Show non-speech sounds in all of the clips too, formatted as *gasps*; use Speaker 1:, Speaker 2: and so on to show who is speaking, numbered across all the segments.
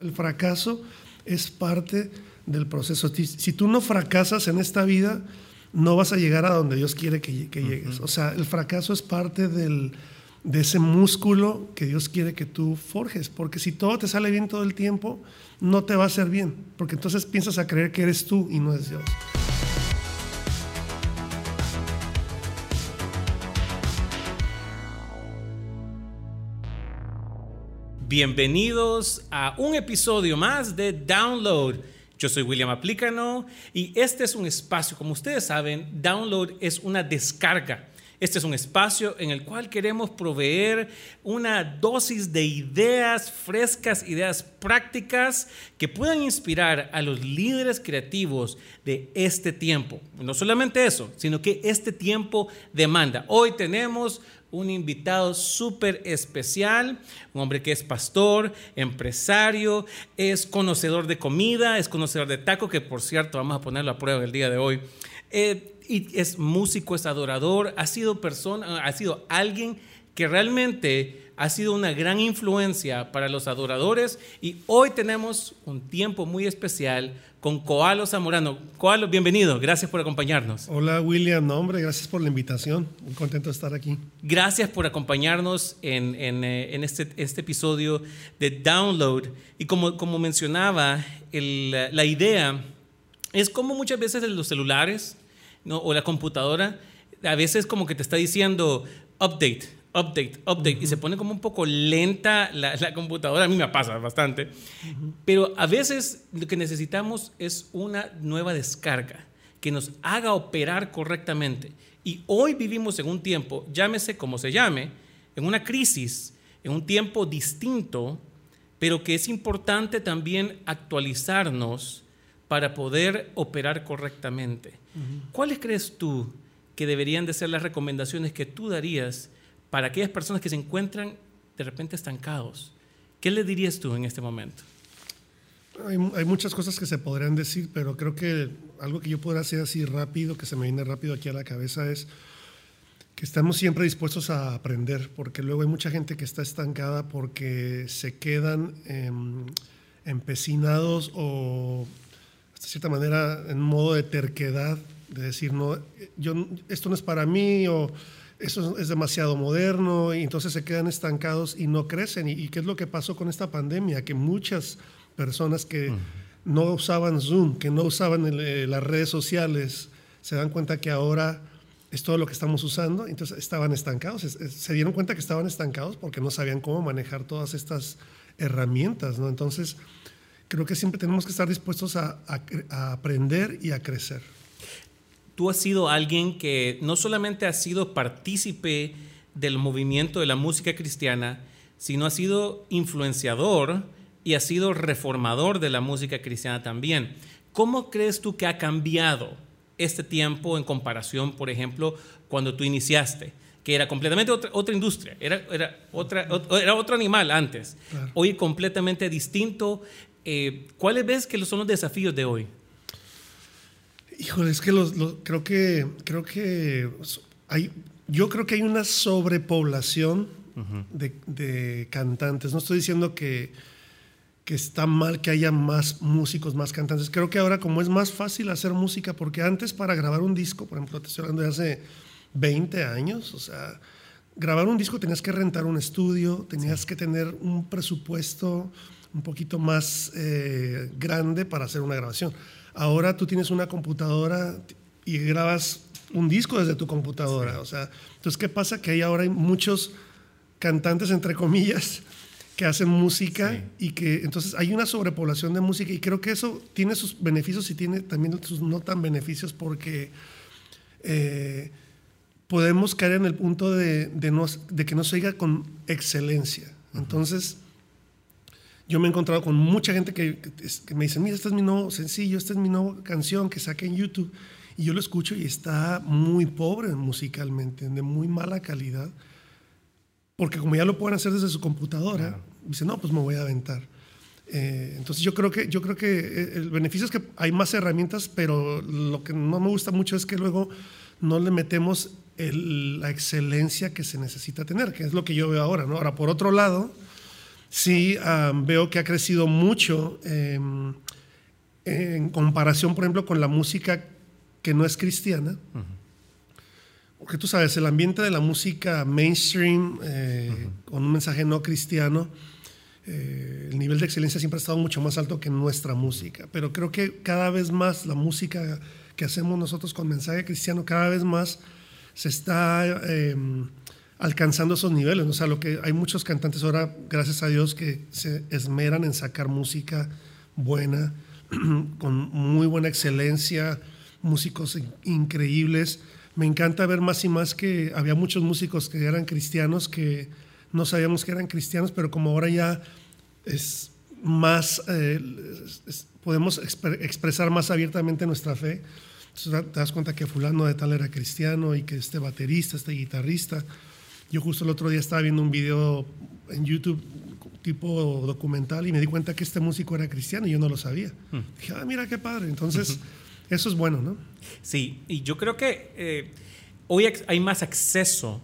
Speaker 1: El fracaso es parte del proceso. Si tú no fracasas en esta vida, no vas a llegar a donde Dios quiere que, llegues. O sea, el fracaso es parte del, de ese músculo que Dios quiere que tú forjes. Porque si todo te sale bien todo el tiempo, no te va a hacer bien. Porque entonces piensas a creer que eres tú y no es Dios.
Speaker 2: Bienvenidos a un episodio más de Download. Yo soy William Aplicano y este es un espacio, como ustedes saben, Download es una descarga. Este es un espacio en el cual queremos proveer una dosis de ideas frescas, ideas prácticas que puedan inspirar a los líderes creativos de este tiempo. No solamente eso, sino que este tiempo demanda. Hoy tenemos un invitado súper especial, un hombre que es pastor, empresario, es conocedor de comida, es conocedor de taco, que por cierto vamos a ponerlo a prueba el día de hoy. Eh, y es músico, es adorador, ha sido persona, ha sido alguien que realmente ha sido una gran influencia para los adoradores y hoy tenemos un tiempo muy especial con Coalo Zamorano. Coalo, bienvenido, gracias por acompañarnos.
Speaker 1: Hola William, no, hombre, gracias por la invitación, muy contento de estar aquí.
Speaker 2: Gracias por acompañarnos en, eh, este, este, episodio de Download y como, como mencionaba, la idea es como muchas veces los celulares o la computadora, a veces como que te está diciendo update, update, update, y se pone como un poco lenta la, computadora, a mí me pasa bastante, pero a veces lo que necesitamos es una nueva descarga que nos haga operar correctamente. Y hoy vivimos en un tiempo, llámese como se llame, en una crisis, en un tiempo distinto, pero que es importante también actualizarnos para poder operar correctamente. ¿Cuáles crees tú que deberían de ser las recomendaciones que tú darías para aquellas personas que se encuentran de repente estancados. ¿Qué le dirías tú en este momento?
Speaker 1: Hay, muchas cosas que se podrían decir, pero creo que algo que yo pueda hacer así rápido, que se me viene rápido aquí a la cabeza, es que estamos siempre dispuestos a aprender, porque luego hay mucha gente que está estancada porque se quedan em, empecinados o, de cierta manera, en modo de terquedad, de decir, no, yo, esto no es para mí, o eso es demasiado moderno y entonces se quedan estancados y no crecen. ¿Y, qué es lo que pasó con esta pandemia? Que muchas personas que no usaban Zoom, que no usaban eh, las redes sociales, se dan cuenta que ahora es todo lo que estamos usando, entonces estaban estancados, se dieron cuenta que estaban estancados porque no sabían cómo manejar todas estas herramientas, ¿no? Entonces, creo que siempre tenemos que estar dispuestos a aprender y a crecer
Speaker 2: tú has sido alguien que no solamente ha sido partícipe del movimiento de la música cristiana, sino ha sido influenciador y ha sido reformador de la música cristiana también. ¿Cómo crees tú que ha cambiado este tiempo en comparación, por ejemplo, cuando tú iniciaste? que era completamente otra, industria, era, era, otra, era otro animal antes. Hoy completamente distinto. Eh, ¿Cuáles ves que son los desafíos de hoy?
Speaker 1: Híjole, es que los, creo que creo que hay, yo creo que hay una sobrepoblación de, cantantes. No estoy diciendo que, que está mal que haya más músicos, más cantantes. Creo que ahora como es más fácil hacer música, porque antes para grabar un disco, por ejemplo, te estoy hablando de hace 20 años, o sea, grabar un disco tenías que rentar un estudio, tenías que tener un presupuesto un poquito más eh, grande para hacer una grabación. Ahora tú tienes una computadora y grabas un disco desde tu computadora. O sea, entonces, ¿qué pasa? Que hay ahora hay muchos cantantes, entre comillas, que hacen música y que entonces hay una sobrepoblación de música y creo que eso tiene sus beneficios y tiene también sus no tan beneficios porque eh, podemos caer en el punto de, de, que no se oiga con excelencia. Entonces, yo me he encontrado con mucha gente que, me dice, mira, este es mi nuevo sencillo, esta es mi nueva canción que saqué en YouTube. Y yo lo escucho y está muy pobre musicalmente, de muy mala calidad. Porque como ya lo pueden hacer desde su computadora, dice, no, pues me voy a aventar. Eh, entonces yo creo que yo creo que eh, el beneficio es que hay más herramientas, pero lo que no me gusta mucho es que luego no le metemos la excelencia que se necesita tener, que es lo que yo veo ahora, ¿no? Ahora por otro lado, sí veo que ha crecido mucho em, en comparación, por ejemplo, con la música que no es cristiana. Porque tú sabes, el ambiente de la música mainstream, eh, con un mensaje no cristiano, eh, el nivel de excelencia siempre ha estado mucho más alto que nuestra música. Pero creo que cada vez más la música que hacemos nosotros con mensaje cristiano, cada vez más se está em, alcanzando esos niveles. O sea, lo que hay muchos cantantes ahora, gracias a Dios, que se esmeran en sacar música buena, *clears throat* con muy buena excelencia, músicos increíbles. Me encanta ver más y más que había muchos músicos que eran cristianos que no sabíamos que eran cristianos, pero como ahora ya es más, eh, podemos expresar más abiertamente nuestra fe, te das cuenta que fulano de tal era cristiano y que este baterista, este guitarrista. Yo justo el otro día estaba viendo un video en YouTube tipo documental y me di cuenta que este músico era cristiano y yo no lo sabía. Hmm. Dije, ah, mira qué padre. Entonces, eso es bueno, ¿no?
Speaker 2: Sí, y yo creo que eh, hoy hay más acceso,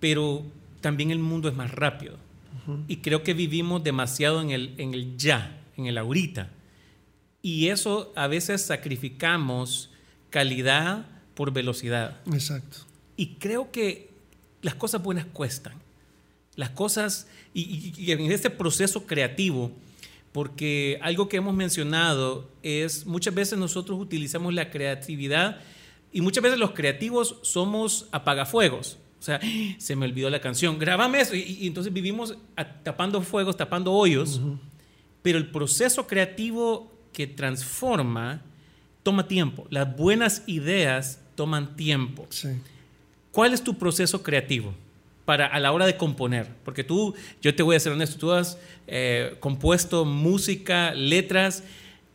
Speaker 2: pero también el mundo es más rápido. Y creo que vivimos demasiado en el, en el ya, en el ahorita. Y eso a veces sacrificamos calidad por velocidad.
Speaker 1: Exacto.
Speaker 2: Y creo que las cosas buenas cuestan. Las cosas, y, en este proceso creativo, porque algo que hemos mencionado es muchas veces nosotros utilizamos la creatividad y muchas veces los creativos somos apagafuegos. O sea, *gasps* se me olvidó la canción, grabame eso. Y, entonces vivimos tapando fuegos, tapando hoyos. Pero el proceso creativo que transforma toma tiempo. Las buenas ideas toman tiempo. ¿Cuál es tu proceso creativo para a la hora de componer? Porque tú, yo te voy a ser honesto, tú has eh, compuesto música, letras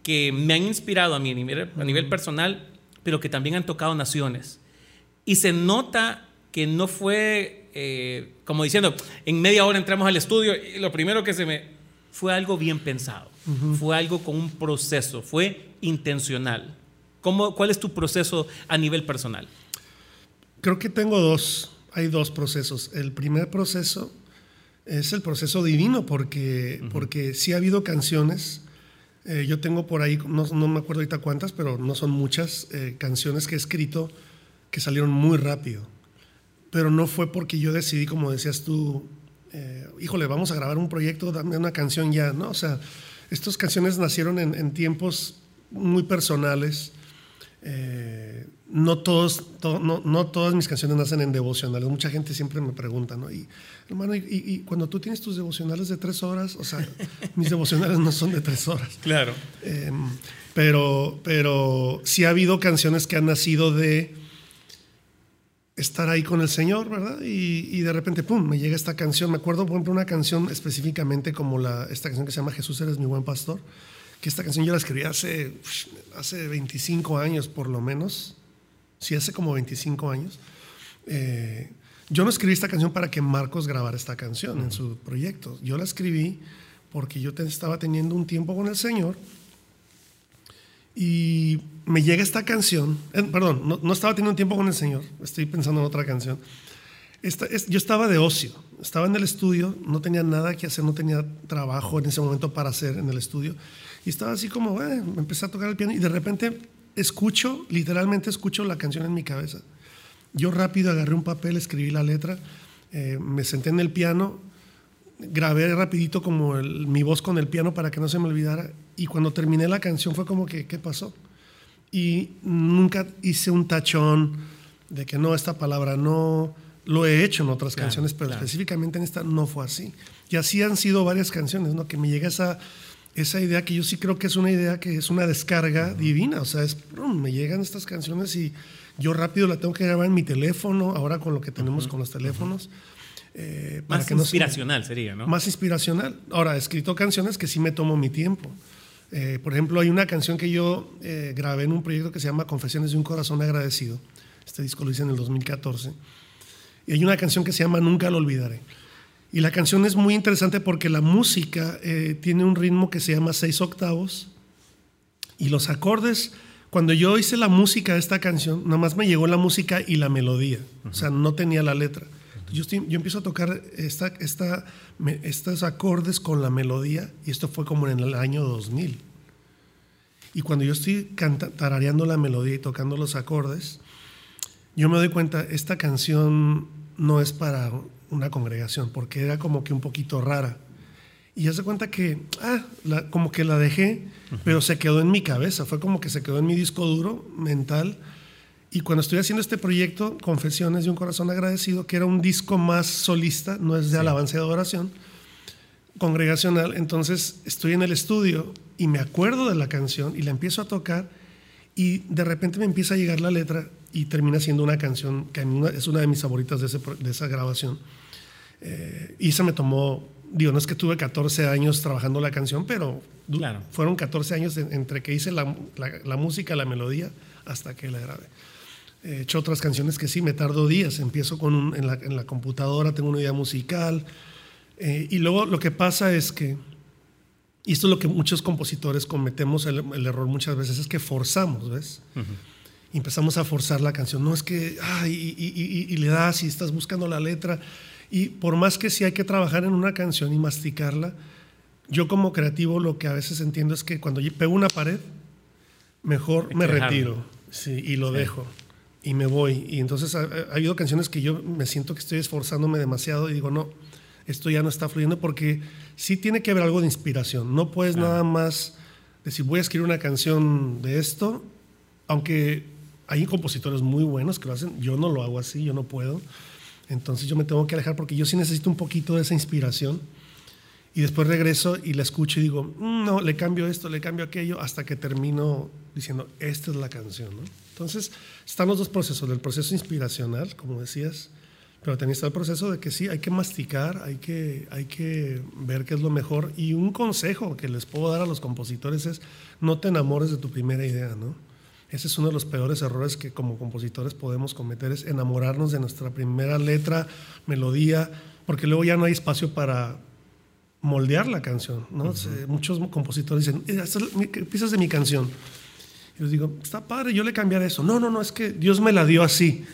Speaker 2: que me han inspirado a mí a nivel, a nivel personal, pero que también han tocado naciones. Y se nota que no fue eh, como diciendo, en media hora entramos al estudio y lo primero que se me... Fue algo bien pensado, fue algo con un proceso, fue intencional. ¿Cómo, ¿Cuál es tu proceso a nivel personal?
Speaker 1: Creo que tengo dos, hay dos procesos. El primer proceso es el proceso divino, porque, porque sí ha habido canciones, eh, yo tengo por ahí, no, no, me acuerdo ahorita cuántas, pero no son muchas eh, canciones que he escrito que salieron muy rápido. Pero no fue porque yo decidí, como decías tú, eh, híjole, vamos a grabar un proyecto, dame una canción ya, ¿no? O sea, estas canciones nacieron en, en tiempos muy personales eh, no, todos, no, todas mis canciones nacen en devocionales. Mucha gente siempre me pregunta, ¿no? Y, hermano, y, cuando tú tienes tus devocionales de tres horas, o sea, *laughs* mis devocionales no son de tres horas.
Speaker 2: Claro.
Speaker 1: Em, pero, pero sí ha habido canciones que han nacido de estar ahí con el Señor, ¿verdad? Y, de repente, ¡pum!, me llega esta canción. Me acuerdo, por ejemplo, una canción específicamente como la, esta canción que se llama Jesús eres mi buen pastor que esta canción yo la escribí hace, hace 25 años por lo menos, sí, hace como 25 años. Eh, yo no escribí esta canción para que Marcos grabara esta canción en su proyecto. Yo la escribí porque yo estaba teniendo un tiempo con el Señor y me llega esta canción. Eh, perdón, no, estaba teniendo un tiempo con el Señor, estoy pensando en otra canción. Esta, yo estaba de ocio, estaba en el estudio, no tenía nada que hacer, no tenía trabajo en ese momento para hacer en el estudio. Y estaba así como, eh, me empecé a tocar el piano y de repente escucho, literalmente escucho la canción en mi cabeza. Yo rápido agarré un papel, escribí la letra, eh, me senté en el piano, grabé rapidito como mi voz con el piano para que no se me olvidara y cuando terminé la canción fue como que, ¿qué pasó? Y nunca hice un tachón de que no, esta palabra no, lo he hecho en otras canciones, pero específicamente en esta no fue así. Y así han sido varias canciones, ¿no? Que me llega esa esa idea que yo sí creo que es una idea que es una descarga divina, o sea, es, me llegan estas canciones y yo rápido la tengo que grabar en mi teléfono, ahora con lo que tenemos con los teléfonos.
Speaker 2: Eh, más inspiracional sería, ¿no?
Speaker 1: Más inspiracional. Ahora, he escrito canciones que sí me tomo mi tiempo. Eh, por ejemplo, hay una canción que yo eh, grabé en un proyecto que se llama Confesiones de un Corazón Agradecido. Este disco lo hice en el 2014. Y hay una canción que se llama Nunca lo olvidaré. Y la canción es muy interesante porque la música eh, tiene un ritmo que se llama seis octavos. Y los acordes, cuando yo hice la música de esta canción, nada más me llegó la música y la melodía. O sea, no tenía la letra. Yo, estoy, yo empiezo a tocar esta, esta, me- estos acordes con la melodía y esto fue como en el año 2000. Y cuando yo estoy canta- tarareando la melodía y tocando los acordes, yo me doy cuenta, esta canción no es para una congregación, porque era como que un poquito rara. Y ya se cuenta que, ah, la- como que la dejé, pero se quedó en mi cabeza, fue como que se quedó en mi disco duro mental. Y cuando estoy haciendo este proyecto, Confesiones de un Corazón Agradecido, que era un disco más solista, no es de alabanza y adoración, congregacional, entonces estoy en el estudio y me acuerdo de la canción y la empiezo a tocar y de repente me empieza a llegar la letra y termina siendo una canción que es una de mis favoritas de, ese de esa grabación. Eh, y esa me tomó, digo, no es que tuve 14 años trabajando la canción, pero
Speaker 2: Claro.
Speaker 1: fueron 14 años en- entre que hice la, la- la música, la melodía, hasta que la grabé. He hecho otras canciones que sí, me tardo días. Empiezo con un- en, la, en la computadora, tengo una idea musical. eh, y luego lo que pasa es que, y esto es lo que muchos compositores cometemos, el, el error muchas veces es que forzamos, ¿ves? Y empezamos a forzar la canción. No es que, ay, y, y- y- y le das y estás buscando la letra. Y por más que sí hay que trabajar en una canción y masticarla, yo como creativo lo que a veces entiendo es que cuando yo pego una pared, mejor me
Speaker 2: dejarlo.
Speaker 1: retiro sí, y lo dejo y me voy. Y entonces ha, ha habido canciones que yo me siento que estoy esforzándome demasiado y digo, no, esto ya no está fluyendo porque sí tiene que haber algo de inspiración. No puedes nada más decir, voy a escribir una canción de esto, aunque hay compositores muy buenos que lo hacen, yo no lo hago así, yo no puedo. Entonces yo me tengo que alejar porque yo sí necesito un poquito de esa inspiración. Y después regreso y la escucho y digo, "Mm, no, le cambio esto, le cambio aquello, hasta que termino diciendo, esta es la canción. ¿no? Entonces, están los dos procesos, del proceso inspiracional, como decías, pero también está el proceso de que sí, hay que masticar, hay que, hay que ver qué es lo mejor. Y un consejo que les puedo dar a los compositores es, no te enamores de tu primera idea, ¿no? Ese es uno de los peores errores que como compositores podemos cometer, es enamorarnos de nuestra primera letra, melodía, porque luego ya no hay espacio para moldear la canción. ¿no? Se- muchos compositores dicen, "Eh, piezas de mi canción. Y les digo, está padre, yo le cambiaré eso. No, no, no, es que Dios me la dio así.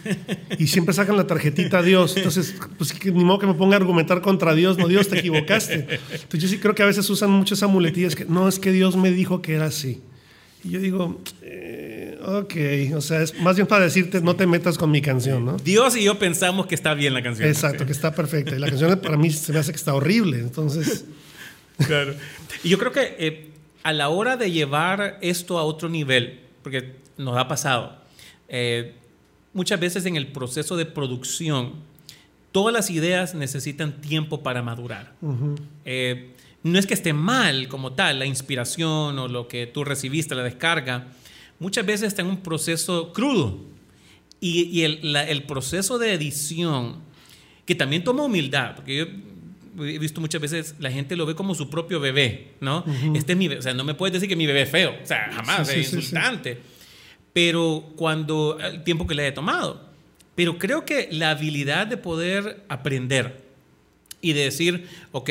Speaker 1: Y siempre sacan la tarjetita a Dios. Entonces, pues ni modo que me ponga a argumentar contra Dios. No, Dios, te equivocaste. Entonces, yo sí creo que a veces usan mucho esa muletilla. Es que, no, es que Dios me dijo que era así. Y yo digo, eh, ok, o sea, es más bien para decirte, no te metas con mi canción, ¿no?
Speaker 2: Dios y yo pensamos que está bien la canción.
Speaker 1: Exacto, que está perfecta. Y la canción para mí se me hace que está horrible. Entonces, *laughs*
Speaker 2: Claro. Y yo creo que eh, a la hora de llevar esto a otro nivel, porque nos ha pasado, eh, muchas veces en el proceso de producción, todas las ideas necesitan tiempo para madurar. Eh, no es que esté mal como tal la inspiración o lo que tú recibiste, la descarga, muchas veces está en un proceso crudo. Y, y el, la- el proceso de edición, que también toma humildad, porque yo he visto muchas veces la gente lo ve como su propio bebé, ¿no? Este es mi bebé, o sea, no me puedes decir que mi bebé es feo, o sea, jamás,
Speaker 1: Sí, sí,
Speaker 2: es
Speaker 1: sí.
Speaker 2: insultante. Pero cuando, el tiempo que le he tomado. Pero creo que la habilidad de poder aprender y de decir, ok,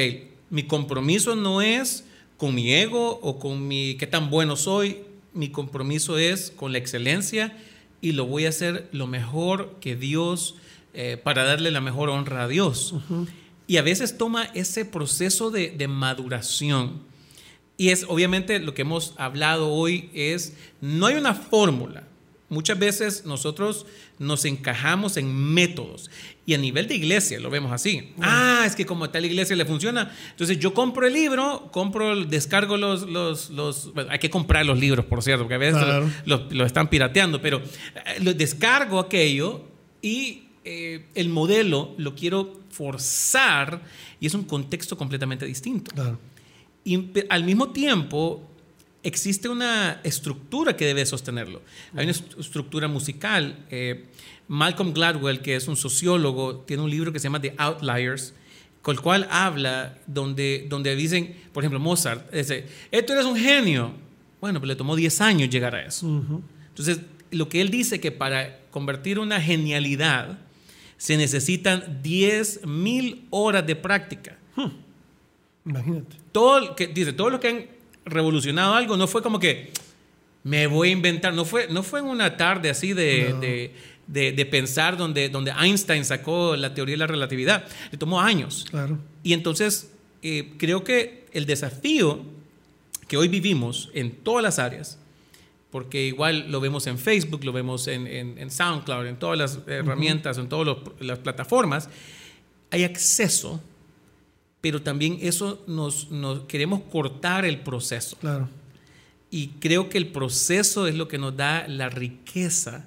Speaker 2: mi compromiso no es con mi ego o con mi qué tan bueno soy, mi compromiso es con la excelencia y lo voy a hacer lo mejor que Dios eh, para darle la mejor honra a Dios. Y a veces toma ese proceso de, de maduración. Y es obviamente lo que hemos hablado hoy es, no hay una fórmula. Muchas veces nosotros nos encajamos en métodos y a nivel de iglesia lo vemos así. Ah, es que como a tal iglesia le funciona. Entonces yo compro el libro, compro, descargo los, los, los bueno, hay que comprar los libros, por cierto, porque a veces
Speaker 1: Claro.
Speaker 2: lo, lo están pirateando, pero eh, descargo aquello y eh, el modelo lo quiero forzar y es un contexto completamente distinto.
Speaker 1: claro.
Speaker 2: Y al mismo tiempo existe una estructura que debe sostenerlo. Hay una est- estructura musical. eh, Malcolm Gladwell, que es un sociólogo, tiene un libro que se llama The Outliers, con el cual habla donde, donde dicen, por ejemplo, Mozart, dice, esto eres un genio. Bueno, pero le tomó 10 años llegar a eso. Entonces, lo que él dice que para convertir una genialidad se necesitan 10 mil horas de práctica
Speaker 1: Imagínate.
Speaker 2: todo que dice todos los que han revolucionado algo no fue como que me voy a inventar no fue no fue en una tarde así de,
Speaker 1: No.
Speaker 2: de, de, pensar donde, donde Einstein sacó la teoría de la relatividad. Le tomó años.
Speaker 1: Claro.
Speaker 2: Y entonces eh, creo que el desafío que hoy vivimos en todas las áreas, porque igual lo vemos en Facebook, lo vemos en, en, SoundCloud, en todas las herramientas, en todas las plataformas, hay acceso, pero también eso nos, nos queremos cortar el proceso.
Speaker 1: Claro.
Speaker 2: Y creo que el proceso es lo que nos da la riqueza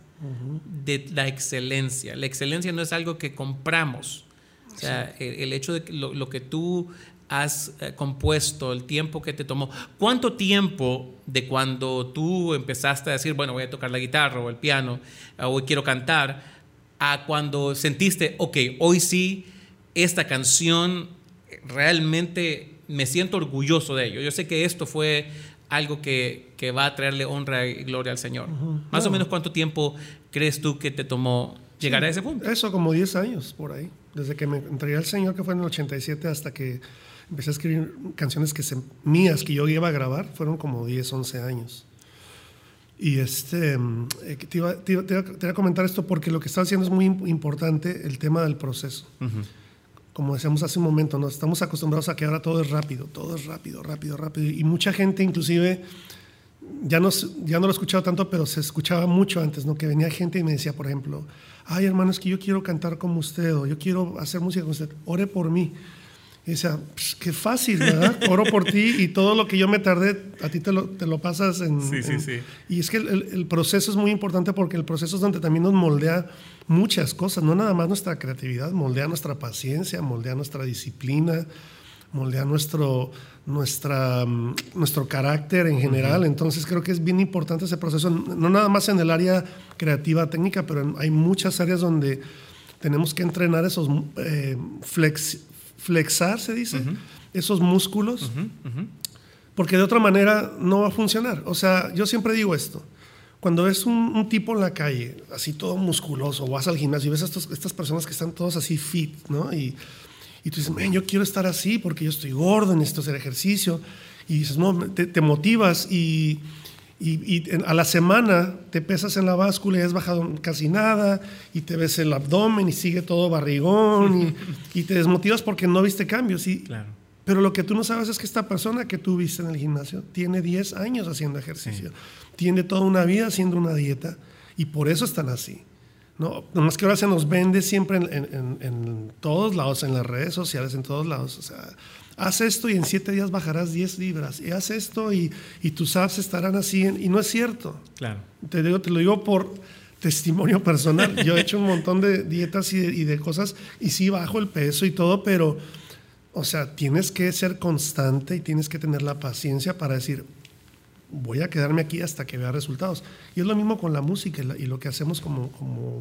Speaker 2: de la excelencia. La excelencia no es algo que compramos. O sea, el, hecho de que lo, que tú has eh, compuesto, el tiempo que te tomó. ¿Cuánto tiempo de cuando tú empezaste a decir, bueno, voy a tocar la guitarra o el piano, o hoy quiero cantar, a cuando sentiste, ok, hoy sí, esta canción realmente me siento orgulloso de ello? Yo sé que esto fue algo que, que va a traerle honra y gloria al Señor. Más o menos cuánto tiempo crees tú que te tomó llegar a ese punto?
Speaker 1: Eso, como 10 años por ahí. Desde que me entregué al Señor, que fue en el 87, hasta que empecé a escribir canciones que se, mías que yo iba a grabar, fueron como 10, 11 años. Y este, eh, te, iba, te, iba, a comentar esto porque lo que estás haciendo es muy importante, el tema del proceso como decíamos hace un momento, nos estamos acostumbrados a que ahora todo es rápido, todo es rápido, rápido, rápido. Y mucha gente inclusive, ya no, ya no lo he escuchado tanto, pero se escuchaba mucho antes, ¿no? Que venía gente y me decía, por ejemplo, ay hermano, es que yo quiero cantar como usted o yo quiero hacer música como usted, ore por mí. Y decía, pues, qué fácil, ¿verdad? Oro por ti y todo lo que yo me tardé, a ti te lo, te lo pasas en...
Speaker 2: Sí, sí, sí.
Speaker 1: Y es que el, el, proceso es muy importante porque el proceso es donde también nos moldea muchas cosas, no nada más nuestra creatividad, moldea nuestra paciencia, moldea nuestra disciplina, moldea nuestro, nuestra, mm, nuestro carácter en general. Entonces creo que es bien importante ese proceso, no nada más en el área creativa, técnica, pero hay muchas áreas donde tenemos que entrenar esos eh, flex, flexar, se dice, esos músculos, porque de otra manera no va a funcionar. O sea, yo siempre digo esto. Cuando ves un, tipo en la calle, así todo musculoso, o vas al gimnasio y ves a estas personas que están todos así fit, ¿no? Y, y tú dices, yo quiero estar así porque yo estoy gordo, necesito hacer ejercicio. Y dices, no, te, motivas y, y, a la semana te pesas en la báscula y has bajado casi nada y te ves el abdomen y sigue todo barrigón *laughs* y, te desmotivas porque no viste cambios. Y,
Speaker 2: claro.
Speaker 1: Pero lo que tú no sabes es que esta persona que tú viste en el gimnasio tiene 10 años haciendo ejercicio, tiene toda una vida haciendo una dieta y por eso están así. ¿no? Nomás que ahora se nos vende siempre en, todos lados, en las redes sociales, en todos lados. O sea, haz esto y en 7 días bajarás 10 libras. Y haz esto y, y tus abs estarán así. y no es cierto.
Speaker 2: Claro.
Speaker 1: Te, digo, te lo digo por testimonio personal. Yo he hecho un montón de dietas y y de cosas y sí bajo el peso y todo, pero o sea, tienes que ser constante y tienes que tener la paciencia para decir, voy a quedarme aquí hasta que vea resultados. Y es lo mismo con la música y lo que hacemos como,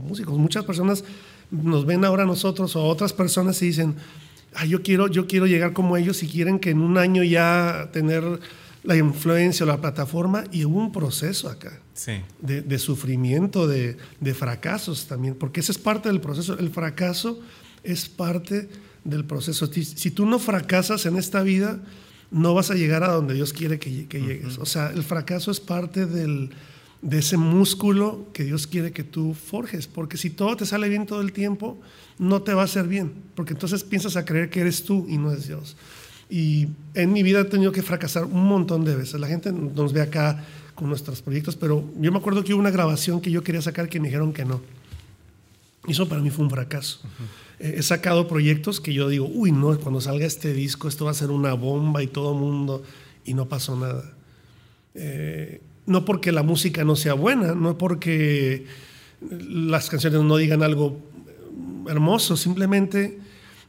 Speaker 1: músicos. Muchas personas nos ven ahora nosotros o otras personas y dicen, yo, quiero, yo quiero llegar como ellos y quieren que en un año ya tener la influencia o la plataforma y hubo un proceso acá de, sufrimiento, de, de fracasos también, porque ese es parte del proceso. El fracaso es parte del proceso. Si tú no fracasas en esta vida, no vas a llegar a donde Dios quiere que, llegues. O sea, el fracaso es parte del, de ese músculo que Dios quiere que tú forjes, porque si todo te sale bien todo el tiempo, no te va a hacer bien, porque entonces piensas a creer que eres tú y no es Dios. Y en mi vida he tenido que fracasar un montón de veces. La gente nos ve acá con nuestros proyectos, pero yo me acuerdo que hubo una grabación que yo quería sacar que me dijeron que no. Y eso para mí fue un fracaso he sacado proyectos que yo digo, uy, no, cuando salga este disco esto va a ser una bomba y todo mundo, y no pasó nada. Eh, no porque la música no sea buena, no porque las canciones no digan algo hermoso, simplemente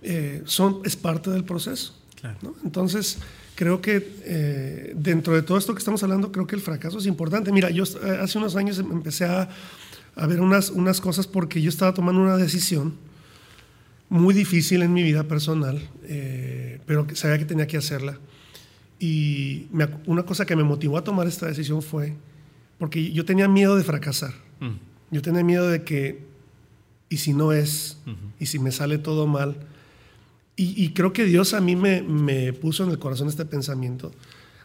Speaker 1: eh, son, es parte del proceso. Entonces, creo que eh, dentro de todo esto que estamos hablando, creo que el fracaso es importante. Mira, yo hace unos años empecé a, a ver unas, unas cosas porque yo estaba tomando una decisión muy difícil en mi vida personal, eh, pero sabía que tenía que hacerla. Y una cosa que me motivó a tomar esta decisión fue porque yo tenía miedo de fracasar. Yo tenía miedo de que, ¿y si no es? ¿Y si me sale todo mal? Y, creo que Dios a mí me, me, puso en el corazón este pensamiento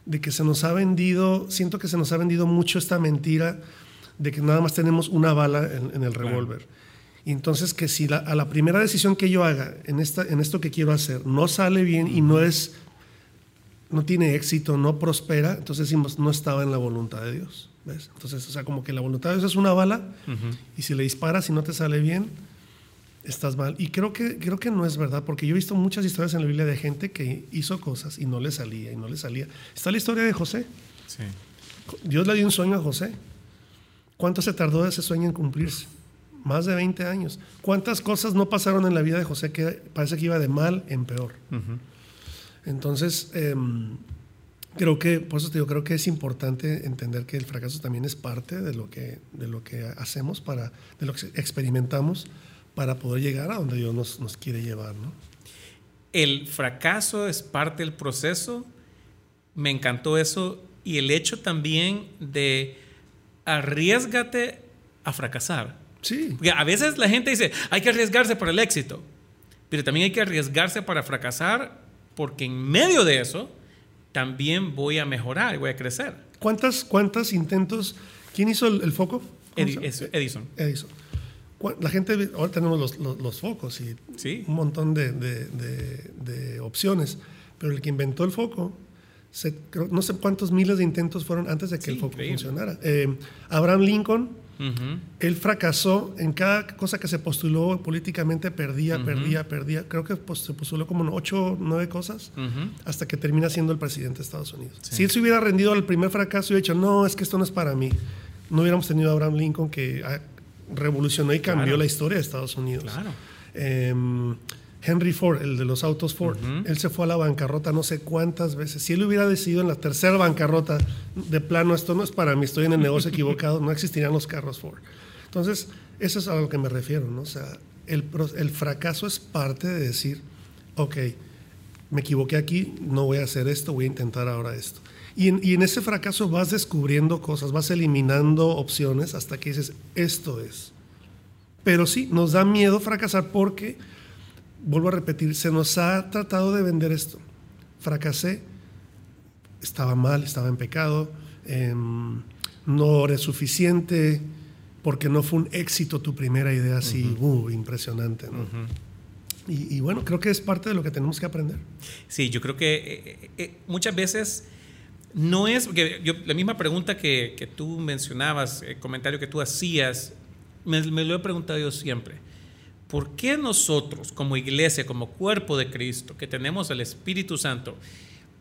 Speaker 1: de que se nos ha vendido, siento que se nos ha vendido mucho esta mentira de que nada más tenemos una bala en, el revólver. Y entonces que si a la primera decisión que yo haga en, esta, en esto que quiero hacer no sale bien y no es, no tiene éxito, no prospera, entonces decimos, no estaba en la voluntad de Dios. ¿ves? Entonces, o sea, como que la voluntad de Dios es una bala y si le disparas y no te sale bien, estás mal. Y creo que, creo que no es verdad, porque yo he visto muchas historias en la Biblia de gente que hizo cosas y no le salía y no le salía. Está la historia de José. Sí. Dios le dio un sueño a José. ¿Cuánto se tardó ese sueño en cumplirse? Más de 20 años. ¿Cuántas cosas no pasaron en la vida de José que parece que iba de mal en peor? Entonces, em, creo que, por eso te digo, creo que es importante entender que el fracaso también es parte de lo que, de lo que hacemos, para, de lo que experimentamos para poder llegar a donde Dios nos, nos quiere llevar. ¿no?
Speaker 2: El fracaso es parte del proceso. Me encantó eso. Y el hecho también de arriesgate a fracasar.
Speaker 1: Sí.
Speaker 2: Porque a veces la gente dice, hay que arriesgarse para el éxito. Pero también hay que arriesgarse para fracasar porque en medio de eso también voy a mejorar y voy a crecer.
Speaker 1: ¿Cuántas, cuántos intentos? ¿Quién hizo el, foco?
Speaker 2: Edison.
Speaker 1: Edison. La gente, ahora tenemos los, los, focos y un montón de, de, opciones, pero el que inventó el foco, no sé cuántos miles de intentos fueron antes de que el foco funcionara. Eh, Abraham Lincoln, él fracasó en cada cosa que se postuló políticamente, perdía, perdía, perdía. Creo que se postuló como ocho o nueve cosas hasta que termina siendo el presidente de Estados Unidos. Si él se hubiera rendido al primer fracaso y hubiera dicho, no, es que esto no es para mí, no hubiéramos tenido a Abraham Lincoln que revolucionó y cambió la historia de Estados Unidos. Em, Henry Ford, el de los autos Ford, él se fue a la bancarrota no sé cuántas veces. Si él hubiera decidido en la tercera bancarrota, de plano, esto no es para mí, estoy en el negocio *laughs* equivocado, no existirían los carros Ford. Entonces, eso es a lo que me refiero, ¿no? O sea, el, el fracaso es parte de decir, ok, me equivoqué aquí, no voy a hacer esto, voy a intentar ahora esto. Y en, ese fracaso vas descubriendo cosas, vas eliminando opciones hasta que dices, esto es. Pero sí, nos da miedo fracasar porque, vuelvo a repetir, se nos ha tratado de vender esto. Fracasé, estaba mal, estaba en pecado, em, no eres suficiente, porque no fue un éxito tu primera idea así, uh, impresionante. y, bueno, creo que es parte de lo que tenemos que aprender.
Speaker 2: Sí, yo creo que eh, eh, muchas veces no es, porque yo, la misma pregunta que, que, tú mencionabas, el comentario que tú hacías, me, lo he preguntado yo siempre. ¿Por qué nosotros, como iglesia, como cuerpo de Cristo, que tenemos el Espíritu Santo,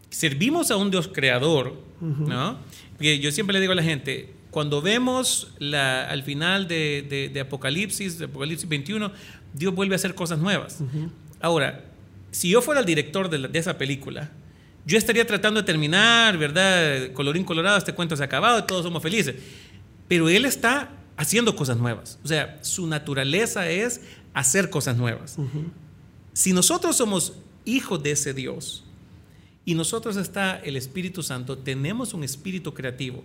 Speaker 2: servimos a un Dios creador, ¿no? Porque yo siempre le digo a la gente, cuando vemos la, al final de, de, Apocalipsis, de Apocalipsis 21, Dios vuelve a hacer cosas nuevas. Ahora, si yo fuera el director de, de esa película, yo estaría tratando de terminar, ¿verdad? Colorín colorado, este cuento se ha acabado, todos somos felices. Pero él está haciendo cosas nuevas. O sea, su naturaleza es hacer cosas nuevas. Si nosotros somos hijos de ese Dios y nosotros está el Espíritu Santo, tenemos un espíritu creativo.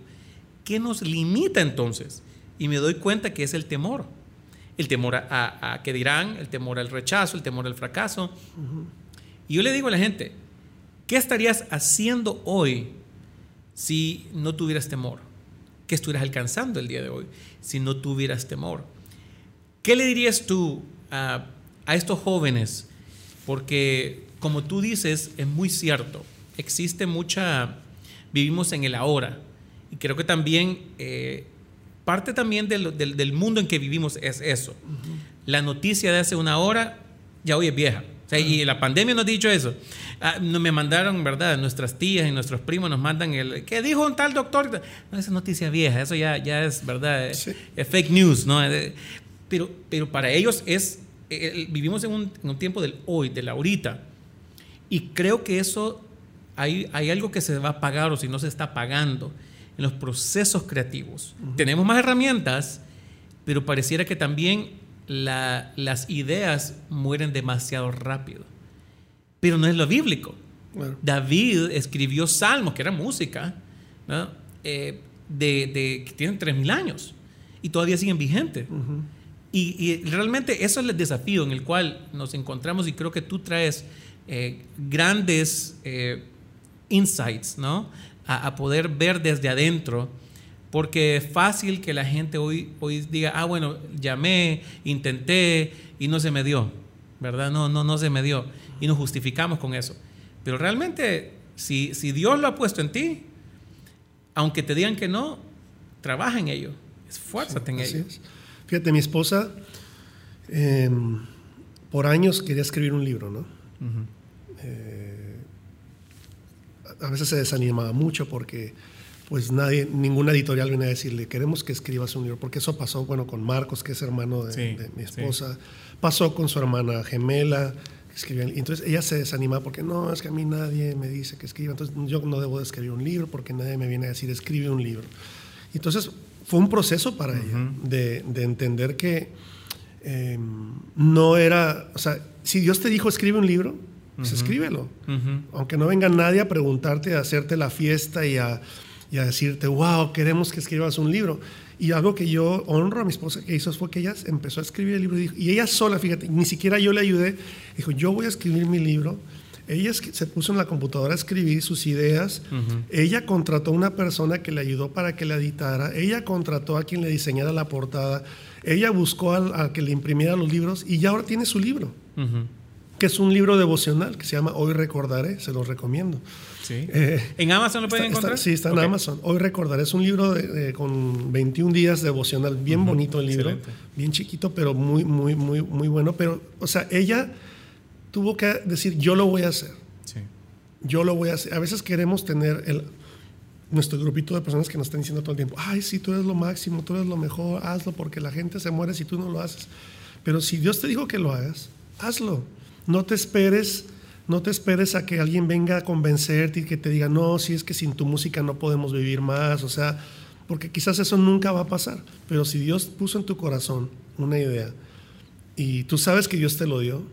Speaker 2: ¿Qué nos limita entonces? Y me doy cuenta que es el temor. El temor a, que dirán, el temor al rechazo, el temor al fracaso. Y yo le digo a la gente, ¿Qué estarías haciendo hoy si no tuvieras temor? ¿Qué estuvieras alcanzando el día de hoy si no tuvieras temor? ¿Qué le dirías tú a, estos jóvenes? Porque como tú dices, es muy cierto, existe mucha, vivimos en el ahora. Y creo que también, eh, parte también del, mundo en que vivimos es eso. La noticia de hace una hora ya hoy es vieja. y la pandemia nos ha dicho eso. Ah, no, me mandaron, ¿verdad? Nuestras tías y nuestros primos nos mandan el. ¿Qué dijo un tal doctor? No, esa noticia vieja, eso ya, ya es, ¿verdad? Es fake news, ¿no? Eh, pero, pero para ellos es. Vivimos en un, en un, tiempo del hoy, de la ahorita. Y creo que eso. Hay, hay algo que se va a pagar o si no se está pagando en los procesos creativos. Tenemos más herramientas, pero pareciera que también la, las ideas mueren demasiado rápido pero no es lo bíblico. David escribió salmos, que era música, eh, de, que tienen 3.000 años y todavía siguen vigentes. Y, realmente eso es el desafío en el cual nos encontramos y creo que tú traes eh, grandes eh, insights, ¿no? A, poder ver desde adentro Porque es fácil que la gente hoy, hoy diga, ah, bueno, llamé, intenté y no se me dio, ¿verdad? No, no, no se me dio. Y nos justificamos con eso. Pero realmente, si, si Dios lo ha puesto en ti, aunque te digan que no, trabaja en ello, esfuérzate en ello.
Speaker 1: Fíjate, mi esposa em, por años quería escribir un libro, ¿no? Eh, a veces se desanimaba mucho porque pues nadie, ninguna editorial viene a decirle, queremos que escribas un libro, porque eso pasó, bueno, con Marcos, que es hermano de, mi esposa, pasó con su hermana gemela, escribía, entonces ella se desanima porque no, es que a mí nadie me dice que escriba, entonces yo no debo de escribir un libro porque nadie me viene a decir, escribe un libro. Entonces fue un proceso para ella de, entender que em, no era, o sea, si Dios te dijo escribe un libro, pues escríbelo. Aunque no venga nadie a preguntarte, a hacerte la fiesta y a y a decirte, wow, queremos que escribas un libro. Y algo que yo honro a mi esposa que hizo fue que ella empezó a escribir el libro y, ella sola, fíjate, ni siquiera yo le ayudé, dijo, yo voy a escribir mi libro. Ella se puso en la computadora a escribir sus ideas. Ella contrató a una persona que le ayudó para que la editara. Ella contrató a quien le diseñara la portada. Ella buscó a, que le imprimiera los libros y ya ahora tiene su libro, que es un libro devocional que se llama Hoy Recordaré. Se los recomiendo.
Speaker 2: Eh, ¿En Amazon lo pueden encontrar?
Speaker 1: sí, está en Amazon. Hoy recordaré, es un libro con 21 días devocional, bien bonito el libro, bien chiquito, pero muy, muy, muy, muy bueno. Pero, o sea, ella tuvo que decir, yo lo voy a hacer. Sí. Yo lo voy a hacer. A veces queremos tener el, nuestro grupito de personas que nos están diciendo todo el tiempo, ay, sí, tú eres lo máximo, tú eres lo mejor, hazlo, porque la gente se muere si tú no lo haces. Pero si Dios te dijo que lo hagas, hazlo. No te esperes no te esperes a que alguien venga a convencerte y que te diga, no, si es que sin tu música no podemos vivir más, o sea, porque quizás eso nunca va a pasar, pero si Dios puso en tu corazón una idea y tú sabes que Dios te lo dio,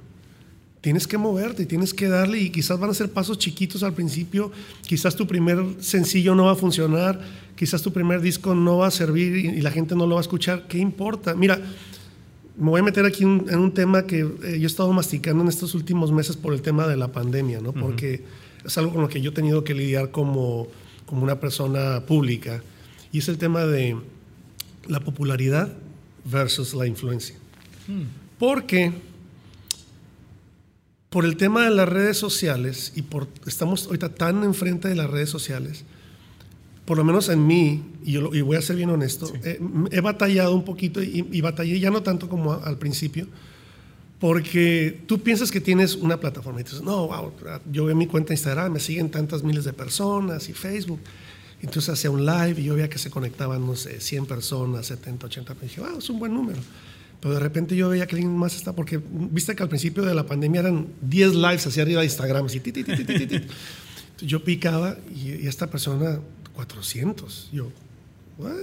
Speaker 1: tienes que moverte, tienes que darle y quizás van a ser pasos chiquitos al principio, quizás tu primer sencillo no va a funcionar, quizás tu primer disco no va a servir y, la gente no lo va a escuchar, ¿qué importa? Mira, me voy a meter aquí en un tema que eh, yo he estado masticando en estos últimos meses por el tema de la pandemia, ¿no? Porque es algo con lo que yo he tenido que lidiar como, como una persona pública. Y es el tema de la popularidad versus la influencia. Hmm. Porque por el tema de las redes sociales y por estamos ahorita tan enfrente de las redes sociales, por lo menos en mí, y, yo y voy a ser bien honesto, he batallado un poquito y, batallé ya no tanto como al principio, porque tú piensas que tienes una plataforma y dices, no, wow, yo veo mi cuenta de Instagram, me siguen tantas miles de personas y Facebook. Entonces hacía un live y yo veía que se conectaban, no sé, 100 personas, 70, 80. Me dije, wow, es un buen número. Pero de repente yo veía que alguien más está, porque viste que al principio de la pandemia eran 10 lives hacia arriba de Instagram, así, ti, ti, ti, yo picaba y, esta persona 400. Yo, ¿what?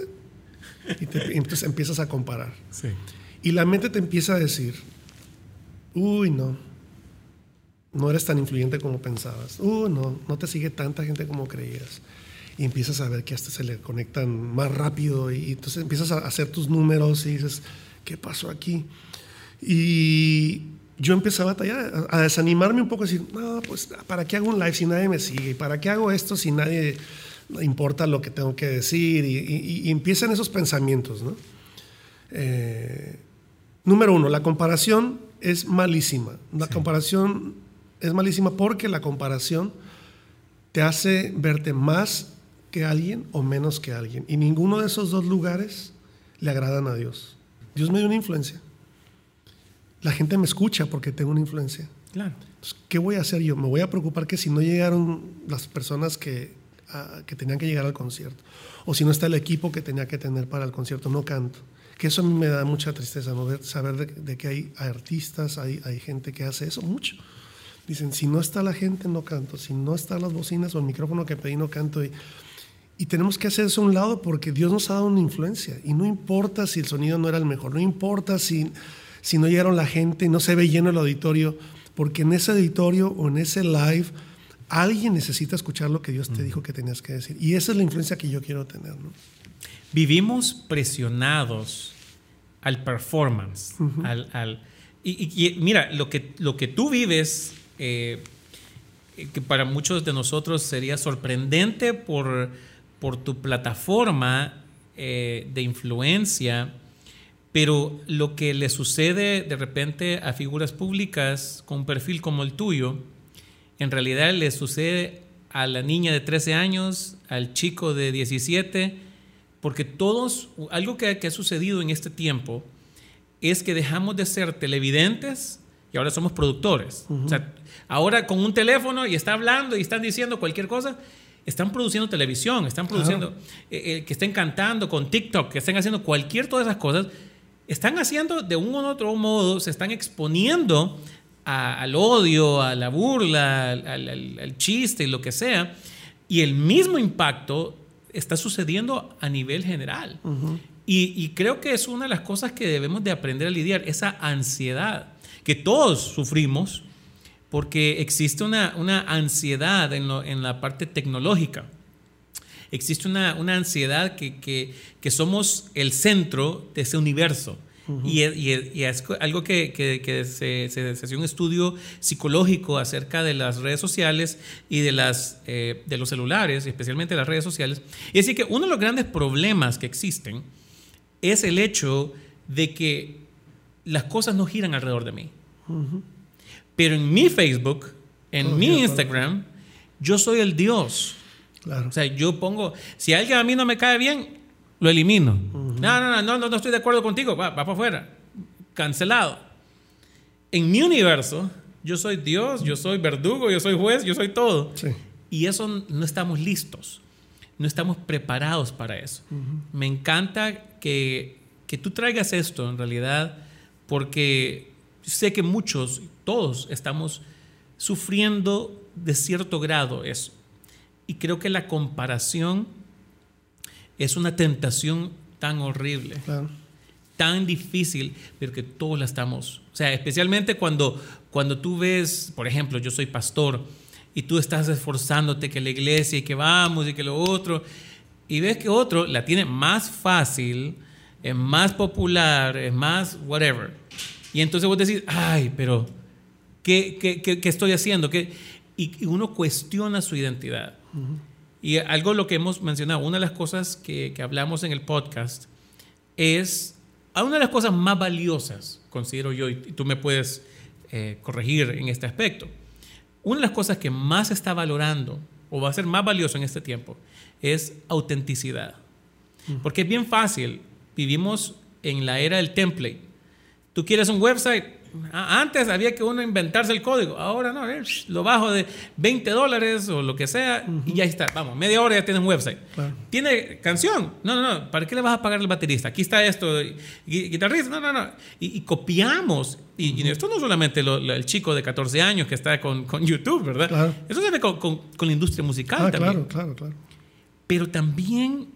Speaker 1: Y, entonces empiezas a comparar. Sí. Y la mente te empieza a decir, uy, no, no eres tan influyente como pensabas. Uy, no, no te sigue tanta gente como creías. Y empiezas a ver que hasta se le conectan más rápido y, entonces empiezas a hacer tus números y dices, ¿qué pasó aquí? Y yo empecé a batallar, a, desanimarme un poco, a decir, no, pues, ¿para qué hago un live si nadie me sigue? ¿Para qué hago esto si nadie importa lo que tengo que decir y, empiezan esos pensamientos. ¿no? Eh, número uno, la comparación es malísima. La comparación es malísima porque la comparación te hace verte más que alguien o menos que alguien. Y ninguno de esos dos lugares le agradan a Dios. Dios me dio una influencia. La gente me escucha porque tengo una influencia. Claro. ¿Qué voy a hacer yo? Me voy a preocupar que si no llegaron las personas que que tenían que llegar al concierto. O si no está el equipo que tenía que tener para el concierto, no canto. Que eso a mí me da mucha tristeza, ¿no? saber de, que hay, artistas, hay, hay gente que hace eso mucho. Dicen, si no está la gente, no canto. Si no están las bocinas o el micrófono que pedí, no canto. Y, y tenemos que hacer eso a un lado porque Dios nos ha dado una influencia. Y no importa si el sonido no era el mejor, no importa si, si no llegaron la gente y no se ve lleno el auditorio, porque en ese auditorio o en ese live alguien necesita escuchar lo que Dios te dijo que tenías que decir. Y esa es la influencia que yo quiero tener.
Speaker 2: Vivimos presionados al performance. al, y, mira, lo que, lo que tú vives, eh, que para muchos de nosotros sería sorprendente por, por tu plataforma, eh, de influencia, pero lo que le sucede de repente a figuras públicas con un perfil como el tuyo, en realidad le sucede a la niña de 13 años, al chico de 17, porque todos, algo que, ha sucedido en este tiempo es que dejamos de ser televidentes y ahora somos productores. O sea, ahora con un teléfono y está hablando y están diciendo cualquier cosa, están produciendo televisión, están produciendo, eh, eh, que estén cantando con TikTok, que estén haciendo cualquier todas esas cosas, están haciendo de un u otro modo, se están exponiendo al odio, a la burla, al, chiste y lo que sea, y el mismo impacto está sucediendo a nivel general. y, creo que es una de las cosas que debemos de aprender a lidiar, esa ansiedad que todos sufrimos, porque existe una, una ansiedad en, en, la parte tecnológica. Existe una, una ansiedad que, que, que, somos el centro de ese universo. y, y, es algo que, que se, se, se, hace un estudio psicológico acerca de las redes sociales y de, las, eh, de los celulares, especialmente las redes sociales. Y así que uno de los grandes problemas que existen es el hecho de que las cosas no giran alrededor de mí. Pero en mi Facebook, en mi Instagram, yo soy el Dios. O sea, yo pongo, si alguien a mí no me cae bien, lo elimino. no, no, no, no, no, estoy de acuerdo contigo, va, va para afuera. Cancelado. En mi universo, yo soy Dios, yo soy verdugo, yo soy juez, yo soy todo. Y eso no estamos listos, no estamos preparados para eso. Me encanta que, que tú traigas esto en realidad, porque sé que muchos, todos estamos sufriendo de cierto grado eso. Y creo que la comparación es una tentación tan horrible, tan difícil, pero que todos la estamos. O sea, especialmente cuando, cuando tú ves, por ejemplo, yo soy pastor y tú estás esforzándote que la iglesia y que vamos y que lo otro, y ves que otro la tiene más fácil, es más popular, es más whatever. Y entonces vos decís, ay, pero ¿qué, qué, qué, estoy haciendo? ¿Qué? Y uno cuestiona su identidad. Y algo lo que hemos mencionado, una de las cosas que, que hablamos en el podcast es, una de las cosas más valiosas, considero yo, y tú me puedes eh, corregir en este aspecto, una de las cosas que más está valorando o va a ser más valioso en este tiempo es autenticidad. Porque es bien fácil, vivimos en la era del template. Tú quieres un website, antes había que uno inventarse el código, ahora no, lo bajo de 20 dólares o lo que sea y ya está, vamos, media hora ya tienes un website. ¿Tiene canción? No, no, no, ¿para qué le vas a pagar al baterista? Aquí está esto, guitarrista, no, no, no. Y, copiamos, y, esto no solamente el chico de 14 años que está con, con YouTube, ¿verdad? Claro. Eso se ve con, con, la industria musical ah, también.
Speaker 1: Claro, claro, claro.
Speaker 2: Pero también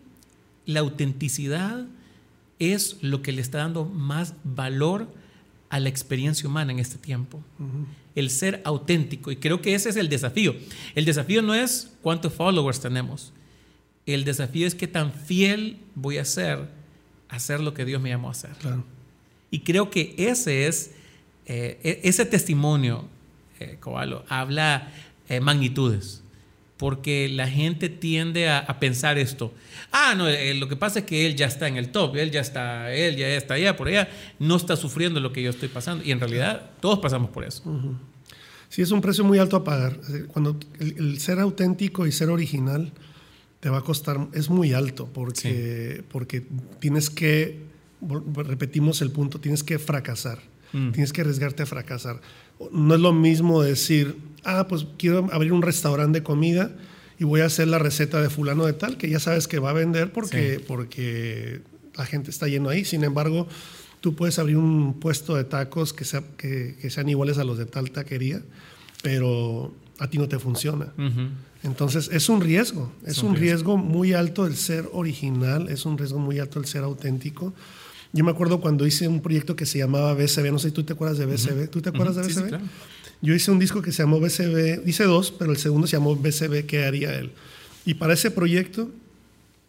Speaker 2: la autenticidad es lo que le está dando más valor a la experiencia humana en este tiempo. El ser auténtico. Y creo que ese es el desafío. El desafío no es cuántos followers tenemos. El desafío es qué tan fiel voy a ser a hacer lo que Dios me llamó a hacer. Y creo que ese es, eh, e-, ese testimonio, eh, habla eh, magnitudes porque la gente tiende a, pensar esto. Ah, no, eh, lo que pasa es que él ya está en el top, él ya está, él ya está allá, por allá, no está sufriendo lo que yo estoy pasando. Y en realidad todos pasamos por eso.
Speaker 1: Sí, es un precio muy alto a pagar. Cuando el, ser auténtico y ser original te va a costar, es muy alto, porque, porque tienes que, repetimos el punto, tienes que fracasar, mm. tienes que arriesgarte a fracasar. No es lo mismo decir, ah, pues quiero abrir un restaurante de comida y voy a hacer la receta de fulano de tal, que ya sabes que va a vender porque, porque la gente está yendo ahí. Sin embargo, tú puedes abrir un puesto de tacos que, sea, que, sean iguales a los de tal taquería, pero a ti no te funciona. Entonces, es un riesgo, es, un, riesgo. muy alto el ser original, es un riesgo muy alto el ser auténtico. Yo me acuerdo cuando hice un proyecto que se llamaba BCB, no sé si tú te acuerdas de BCB, ¿tú te acuerdas de BCB? Yo hice un disco que se llamó BCB, hice dos, pero el segundo se llamó BCB, ¿qué haría él? Y para ese proyecto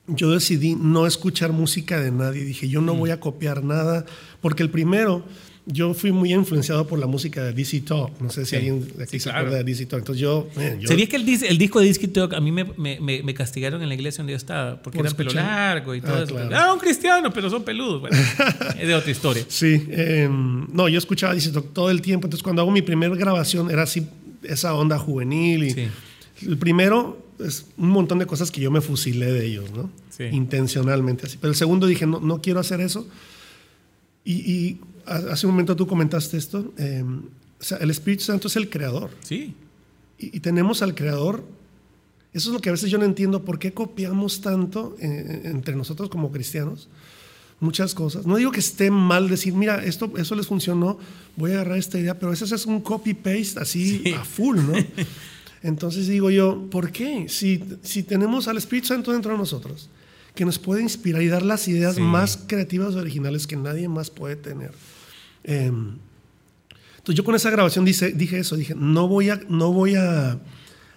Speaker 1: yo decidí no escuchar música de nadie. Dije, yo no mm. voy a copiar nada, porque el primero yo fui muy influenciado por la música de DC Talk. No sé si alguien de aquí se acuerda de DC Talk. Entonces yo,
Speaker 2: ¿Sería que el, el, disco de DC Talk a mí me, me, me, castigaron en la iglesia donde yo estaba? Porque era pelo largo y todo ah, eso. Ah, un cristiano, pero son peludos. Bueno, *laughs* es de otra historia.
Speaker 1: Sí. Em, no, yo escuchaba DC Talk todo el tiempo. Entonces cuando hago mi primera grabación era así, esa onda juvenil. Y El primero es un montón de cosas que yo me fusilé de ellos, ¿no? Sí. Intencionalmente así. Pero el segundo dije, no, no quiero hacer eso. Y, y hace un momento tú comentaste esto. Em, o sea, el Espíritu Santo es el creador.
Speaker 2: Sí.
Speaker 1: Y, tenemos al creador. Eso es lo que a veces yo no entiendo. ¿Por qué copiamos tanto eh, entre nosotros como cristianos? Muchas cosas. No digo que esté mal decir, mira, esto, eso les funcionó, voy a agarrar esta idea, pero eso es un copy-paste así a full, ¿no? *laughs* Entonces digo yo, ¿por qué? Si, si tenemos al Espíritu Santo dentro de nosotros, que nos puede inspirar y dar las ideas más creativas y originales que nadie más puede tener. Em, entonces yo con esa grabación dije, dije eso, dije, no voy a, no voy a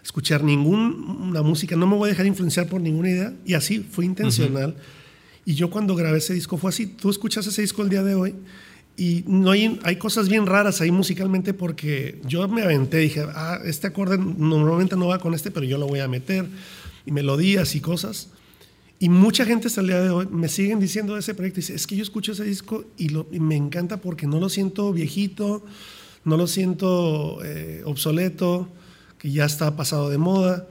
Speaker 1: escuchar ninguna música, no me voy a dejar influenciar por ninguna idea. Y así fue intencional. Y yo cuando grabé ese disco fue así. Tú escuchas ese disco el día de hoy y no hay, hay cosas bien raras ahí musicalmente porque yo me aventé, dije, ah, este acorde normalmente no va con este, pero yo lo voy a meter. Y melodías y cosas. Y mucha gente hasta el día de hoy me siguen diciendo de ese proyecto. Dice, es que yo escucho ese disco y, lo, me encanta porque no lo siento viejito, no lo siento eh, obsoleto, que ya está pasado de moda.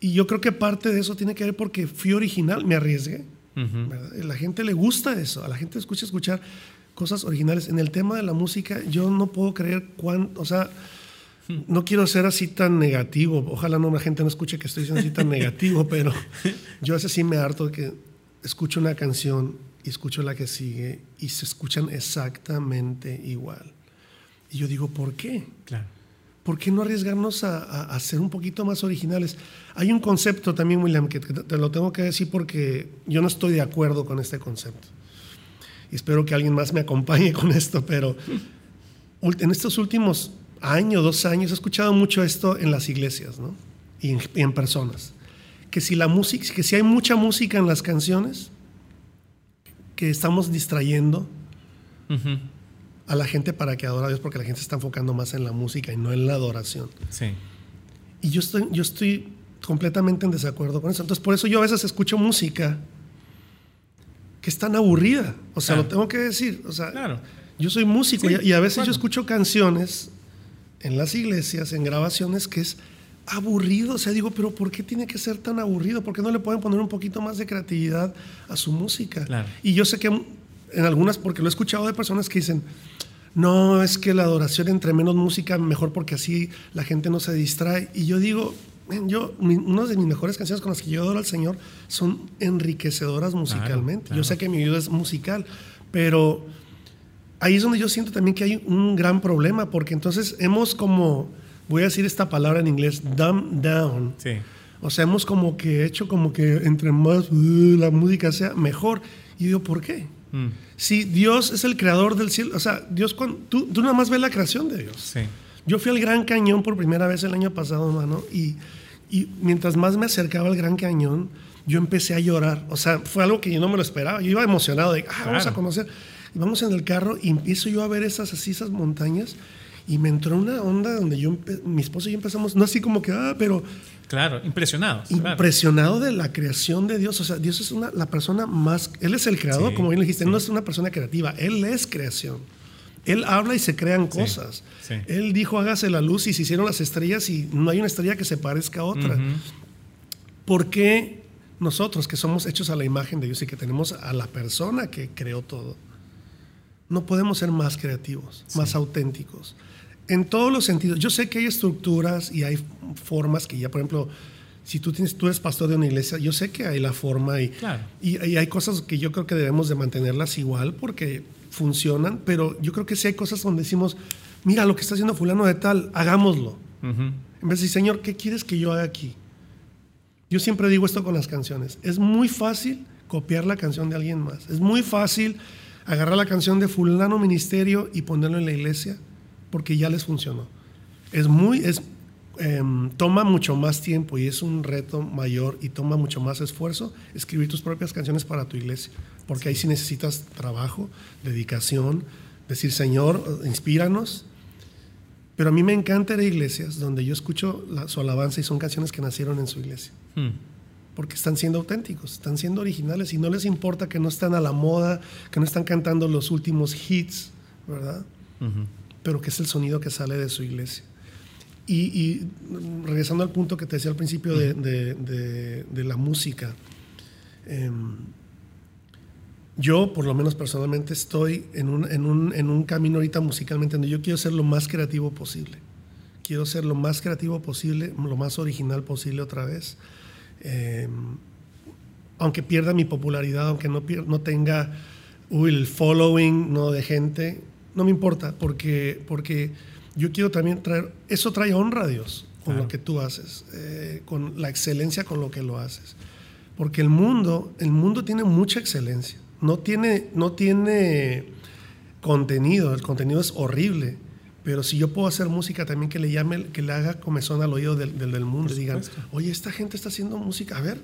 Speaker 1: Y yo creo que parte de eso tiene que ver porque fui original, me arriesgué. A la gente le gusta eso, a la gente escucha escuchar cosas originales. En el tema de la música, yo no puedo creer cuánto, o sea, no quiero ser así tan negativo. Ojalá no la gente no escuche que estoy siendo así tan *laughs* negativo, pero yo a veces sí me harto de que escucho una canción y escucho la que sigue y se escuchan exactamente igual. Y yo digo, ¿por qué?
Speaker 2: Claro.
Speaker 1: ¿Por qué no arriesgarnos a, ser un poquito más originales? Hay un concepto también, William, que te lo tengo que decir porque yo no estoy de acuerdo con este concepto. Y espero que alguien más me acompañe con esto, pero en estos últimos año, dos años, he escuchado mucho esto en las iglesias ¿no? y, en, personas. Que si, la música, que si hay mucha música en las canciones, que estamos distrayendo a la gente para que adore a Dios, porque la gente se está enfocando más en la música y no en la adoración.
Speaker 2: Sí.
Speaker 1: Y yo estoy, yo estoy completamente en desacuerdo con eso. Entonces, por eso yo a veces escucho música que es tan aburrida. O sea, lo tengo que decir. O sea,
Speaker 2: claro.
Speaker 1: yo soy músico y, a veces yo escucho canciones en las iglesias, en grabaciones, que es aburrido. O sea, digo, pero ¿por qué tiene que ser tan aburrido? ¿Por qué no le pueden poner un poquito más de creatividad a su música? Y yo sé que en algunas, porque lo he escuchado de personas que dicen, no, es que la adoración entre menos música, mejor porque así la gente no se distrae. Y yo digo, yo, una de mis mejores canciones con las que yo adoro al Señor son enriquecedoras musicalmente. Yo sé que mi vida es musical, pero ahí es donde yo siento también que hay un gran problema, porque entonces hemos como, voy a decir esta palabra en inglés, dumb down.
Speaker 2: Sí.
Speaker 1: O sea, hemos como que hecho como que entre más uh, la música sea mejor. Y digo, ¿por qué? Mm. Si Dios es el creador del cielo, o sea, Dios, tú, tú nada más ves la creación de Dios.
Speaker 2: Sí.
Speaker 1: Yo fui al Gran Cañón por primera vez el año pasado, hermano, y, y mientras más me acercaba al Gran Cañón, yo empecé a llorar. O sea, fue algo que yo no me lo esperaba. Yo iba emocionado de, ah, vamos a conocer vamos en el carro y empiezo yo a ver esas así, esas montañas y me entró una onda donde yo, mi esposo y yo empezamos, no así como que, ah, pero...
Speaker 2: Claro, impresionado.
Speaker 1: Impresionado de la creación de Dios. O sea, Dios es una, la persona más, Él es el creador, como bien dijiste, no es una persona creativa, Él es creación. Él habla y se crean cosas. Él dijo, hágase la luz y se hicieron las estrellas y no hay una estrella que se parezca a otra. ¿Por qué nosotros que somos hechos a la imagen de Dios y que tenemos a la persona que creó todo? No podemos ser más creativos, más auténticos. En todos los sentidos. Yo sé que hay estructuras y hay formas que ya, por ejemplo, si tú, tienes, tú eres pastor de una iglesia, yo sé que hay la forma y, y, hay cosas que yo creo que debemos de mantenerlas igual porque funcionan, pero yo creo que sí hay cosas donde decimos, mira lo que está haciendo fulano de tal, hagámoslo. En vez de decir, Señor, ¿qué quieres que yo haga aquí? Yo siempre digo esto con las canciones. Es muy fácil copiar la canción de alguien más. Es muy fácil agarrar la canción de fulano ministerio y ponerlo en la iglesia porque ya les funcionó. Es muy, es, em, toma mucho más tiempo y es un reto mayor y toma mucho más esfuerzo escribir tus propias canciones para tu iglesia, porque ahí sí necesitas trabajo, dedicación, decir, Señor, inspíranos. Pero a mí me encanta ir a iglesias donde yo escucho su alabanza y son canciones que nacieron en su iglesia.
Speaker 2: Hmm.
Speaker 1: Porque están siendo auténticos, están siendo originales y no les importa que no están a la moda, que no están cantando los últimos hits, ¿verdad?
Speaker 2: Ujú.
Speaker 1: Pero que es el sonido que sale de su iglesia. Y, y, mm, regresando al punto que te decía al principio de, de- de- de la música, em, yo por lo menos personalmente estoy en un, en, un, en un camino ahorita musicalmente donde yo quiero ser lo más creativo posible. Quiero ser lo más creativo posible, lo más original posible otra vez. Em, aunque pierda mi popularidad, aunque no, no tenga uy, el following no de gente, no me importa, porque, porque yo quiero también traer, eso trae honra a Dios con
Speaker 2: Claro.
Speaker 1: lo que tú haces, eh, con la excelencia con lo que lo haces. Porque el mundo, el mundo tiene mucha excelencia, no tiene, no tiene contenido, el contenido es horrible. Pero si yo puedo hacer música también que le llame, que le haga comezón al oído del, del, del mundo, y digan, oye, esta gente está haciendo música, a ver.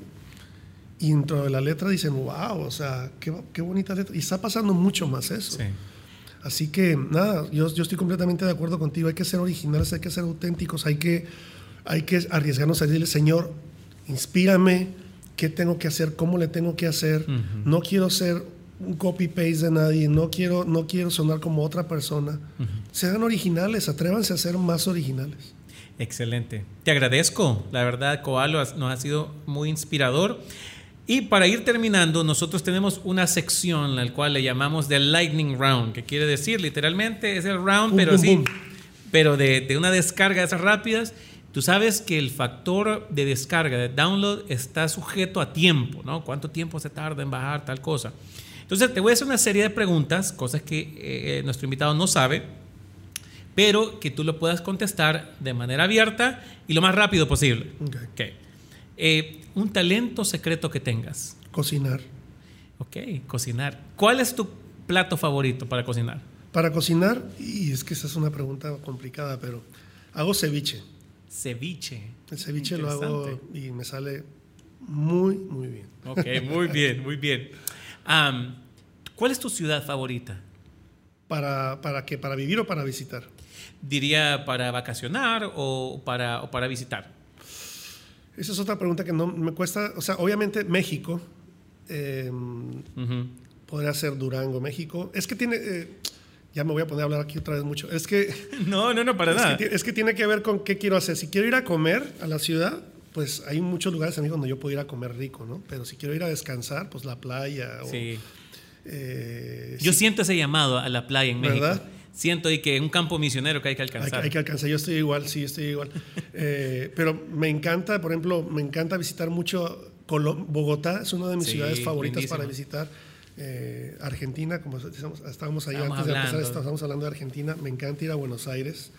Speaker 1: Y dentro de la letra dicen, wow, o sea, qué, qué bonita letra. Y está pasando mucho más eso.
Speaker 2: Sí.
Speaker 1: Así que nada, yo, yo estoy completamente de acuerdo contigo. Hay que ser originales, hay que ser auténticos, hay que, hay que arriesgarnos a decirle, Señor, inspírame, qué tengo que hacer, cómo le tengo que hacer. No quiero ser un copy-paste de nadie, no quiero, no quiero sonar como otra persona. Sean originales, atrévanse a ser más originales.
Speaker 2: Excelente. Te agradezco. La verdad, Coalo nos ha sido muy inspirador. Y para ir terminando, nosotros tenemos una sección la cual le llamamos The Lightning Round, que quiere decir literalmente es el round,
Speaker 1: Pum,
Speaker 2: pero
Speaker 1: pum,
Speaker 2: sí,
Speaker 1: pum.
Speaker 2: pero de, de una descarga de esas rápidas. Tú sabes que el factor de descarga, de download, está sujeto a tiempo, ¿no? ¿Cuánto tiempo se tarda en bajar tal cosa? Entonces, te voy a hacer una serie de preguntas, cosas que eh, nuestro invitado no sabe, pero que tú lo puedas contestar de manera abierta y lo más rápido posible.
Speaker 1: Ok.
Speaker 2: Ok. Eh, un talento secreto que tengas.
Speaker 1: Cocinar.
Speaker 2: Ok, cocinar. ¿Cuál es tu plato favorito para cocinar?
Speaker 1: Para cocinar, y es que esa es una pregunta complicada, pero hago ceviche.
Speaker 2: Ceviche.
Speaker 1: El ceviche lo hago y me sale muy, muy bien.
Speaker 2: Ok, muy bien, muy bien. ¿Cuál es tu ciudad favorita?
Speaker 1: ¿Para, para qué? ¿Para vivir o para visitar?
Speaker 2: Diría para vacacionar o para, o para visitar.
Speaker 1: Esa es otra pregunta que no me cuesta. O sea, obviamente México, eh, podría ser Durango, México. Es que tiene. eh, ya me voy a poner a hablar aquí otra vez mucho. Es que, *laughs*
Speaker 2: No, no, no, para
Speaker 1: es
Speaker 2: nada.
Speaker 1: es que tiene que ver con qué quiero hacer. Si quiero ir a comer a la ciudad, pues hay muchos lugares mí donde yo puedo ir a comer rico, ¿no? Pero si quiero ir a descansar, pues la playa. O,
Speaker 2: Sí.
Speaker 1: eh,
Speaker 2: Yo
Speaker 1: sí,
Speaker 2: siento ese llamado a la playa en México.
Speaker 1: ¿Verdad?
Speaker 2: Siento ahí que un campo misionero que hay que alcanzar.
Speaker 1: hay que alcanzar, yo estoy igual, sí, estoy igual. *laughs* Eh, pero me encanta, por ejemplo, me encanta visitar mucho Bogotá, es una de mis
Speaker 2: Sí,
Speaker 1: ciudades favoritas
Speaker 2: lindísimo.
Speaker 1: para visitar. Eh, Argentina, como estábamos ahí
Speaker 2: Estábamos
Speaker 1: antes de empezar, estábamos hablando de Argentina, me encanta ir a Buenos Aires,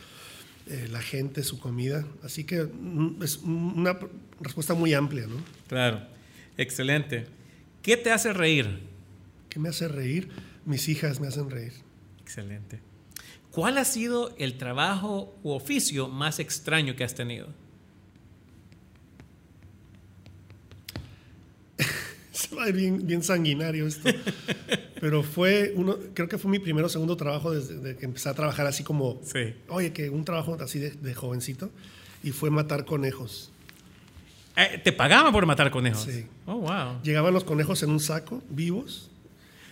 Speaker 1: eh, la gente, su comida, así que mm, es una respuesta muy amplia, ¿no?
Speaker 2: Claro. Excelente. ¿Qué te hace reír?
Speaker 1: ¿Qué me hace reír? Mis hijas me hacen reír.
Speaker 2: Excelente. ¿Cuál ha sido el trabajo u oficio más extraño que has tenido?
Speaker 1: Se va a ir bien, bien sanguinario esto. Pero fue uno, creo que fue mi primero o segundo trabajo desde, desde que empecé a trabajar así como,
Speaker 2: Sí.
Speaker 1: oye, que un trabajo así de, de jovencito. Y fue matar conejos.
Speaker 2: Eh, ¿Te pagaban por matar conejos?
Speaker 1: Sí.
Speaker 2: Oh, wow.
Speaker 1: Llegaban los conejos en un saco, vivos,